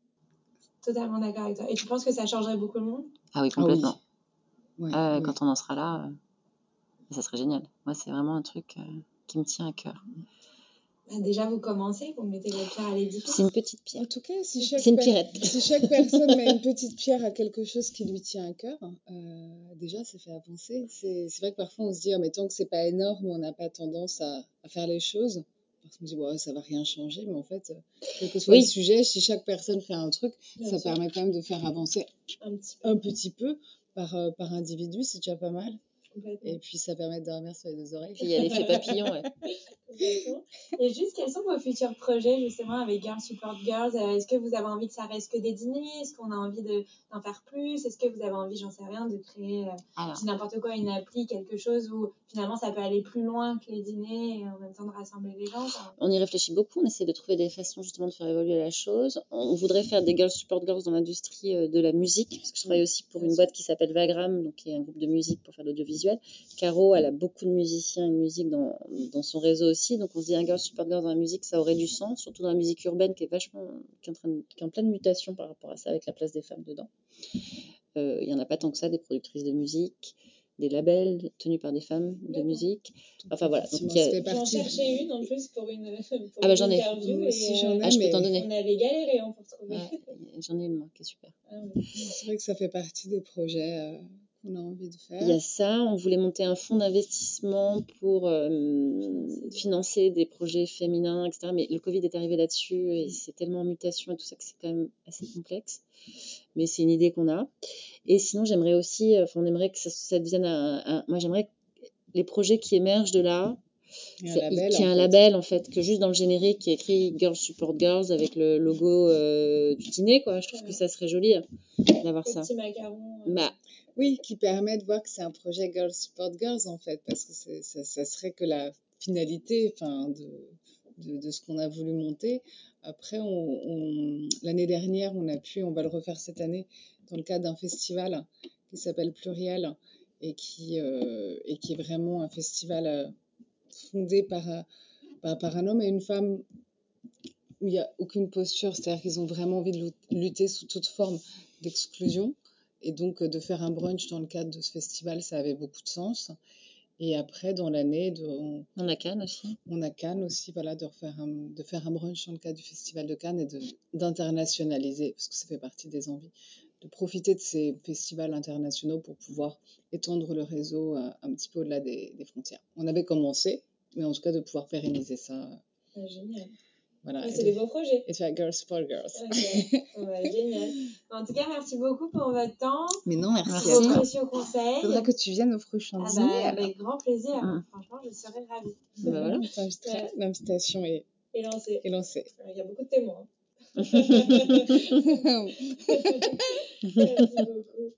Totalement d'accord avec toi. Et tu penses que ça changerait beaucoup le monde? Ah oui, Ah oui. complètement. Ouais, oui. Quand on en sera là, euh, ça serait génial. Moi, c'est vraiment un truc euh, qui me tient à cœur. Bah, Déjà, vous commencez, vous mettez votre pierre à l'édifice. C'est une petite pierre. En tout cas, si chaque, une si personne met une petite pierre à quelque chose qui lui tient à cœur, euh, déjà, ça fait avancer. C'est c'est vrai que parfois, on se dit, Ah, mais tant que c'est pas énorme, on n'a pas tendance à, à faire les choses. Parce qu'on se dit, ouais, ça va rien changer. Mais en fait, euh, quel que soit Oui. le sujet, si chaque personne fait un truc, Bien ça sûr. permet quand même de faire avancer Un petit peu, un petit peu par, euh, par individu. C'est déjà pas mal. Et puis, ça permet de dormir sur les deux oreilles. Il y a l'effet papillon, ouais. Et juste, quels sont vos futurs projets justement avec Girls Support Girls? Euh, Est-ce que vous avez envie que ça reste que des dîners? Est-ce qu'on a envie de- d'en faire plus? Est-ce que vous avez envie, j'en sais rien, de créer, euh, n'importe quoi, une appli, quelque chose où finalement ça peut aller plus loin que les dîners et en même temps de rassembler les gens on y réfléchit beaucoup, on essaie de trouver des façons justement de faire évoluer la chose. On voudrait faire des girls support girls dans l'industrie euh, de la musique, parce que je travaille aussi pour une boîte qui s'appelle Vagram, donc qui est un groupe de musique pour faire de l'audiovisuel. Caro, elle a beaucoup de musiciens et de musique dans, dans son réseau aussi, donc on se dit un girl support girls dans la musique, ça aurait du sens, surtout dans la musique urbaine qui est vachement, qui est en, train de- qui est en pleine mutation par rapport à ça avec la place des femmes dedans. Euh, Il y en a pas tant que ça, des productrices de musique. des labels tenus par des femmes de musique. Enfin voilà. Donc, a- J'en cherchais une en plus pour une, pour Ah bah, une j'en ai. interview et ai, Ah, je peux t'en donner. on avait galéré hein, pour trouver. Ouais, j'en ai une moi qui est super. Ah ouais. c'est vrai que ça fait partie des projets euh, qu'on a envie de faire. Il y a ça, on voulait monter un fonds d'investissement pour euh, financer des projets féminins, etc. Mais le Covid est arrivé là-dessus et c'est tellement en mutation et tout ça que c'est quand même assez complexe. Mais c'est une idée qu'on a. Et sinon, j'aimerais aussi, euh, enfin, on aimerait que ça, ça devienne un, un- Moi, j'aimerais que les projets qui émergent de là, Il y a un label, en fait. label en fait, que juste dans le générique qui est écrit Girls Support Girls avec le logo euh, du dîner, quoi. Je trouve que ça serait joli euh, d'avoir ça. Petit macaron. euh, Bah, Oui, qui permet de voir que c'est un projet Girls Support Girls, en fait, parce que c'est- ça, ça serait que la finalité enfin, de, de, de ce qu'on a voulu monter. Après, on, on- l'année dernière, on a pu, on va le refaire cette année, dans le cadre d'un festival qui s'appelle Pluriel et qui, euh, et qui est vraiment un festival euh, fondé par, un- par, par un homme et une femme où il n'y a aucune posture, c'est-à-dire qu'ils ont vraiment envie de lut- lutter sous toute forme d'exclusion. Et donc, euh, de faire un brunch dans le cadre de ce festival, ça avait beaucoup de sens. Et après, dans l'année, de- on, on a Cannes aussi. on a Cannes aussi, voilà, de, refaire un, de faire un brunch dans le cadre du festival de Cannes et de- d'internationaliser, parce que ça fait partie des envies, de profiter de ces festivals internationaux pour pouvoir étendre le réseau euh, un petit peu au-delà des, des frontières. On avait commencé, mais en tout cas de pouvoir pérenniser ça. ah, génial. Voilà. Ah, c'est de- des beaux projets. et de faire Girls for Girls. Ok. Ouais, génial. En tout cas, merci beaucoup pour votre temps, Mais non, merci à vos précieux conseils. Faudra que tu viennes au prochain Ah dîner. bah, avec grand plaisir. Mm. Franchement, je serais ravie. Bah voilà. Ouais. L'invitation est lancée. Il y a beaucoup de témoins. merci beaucoup.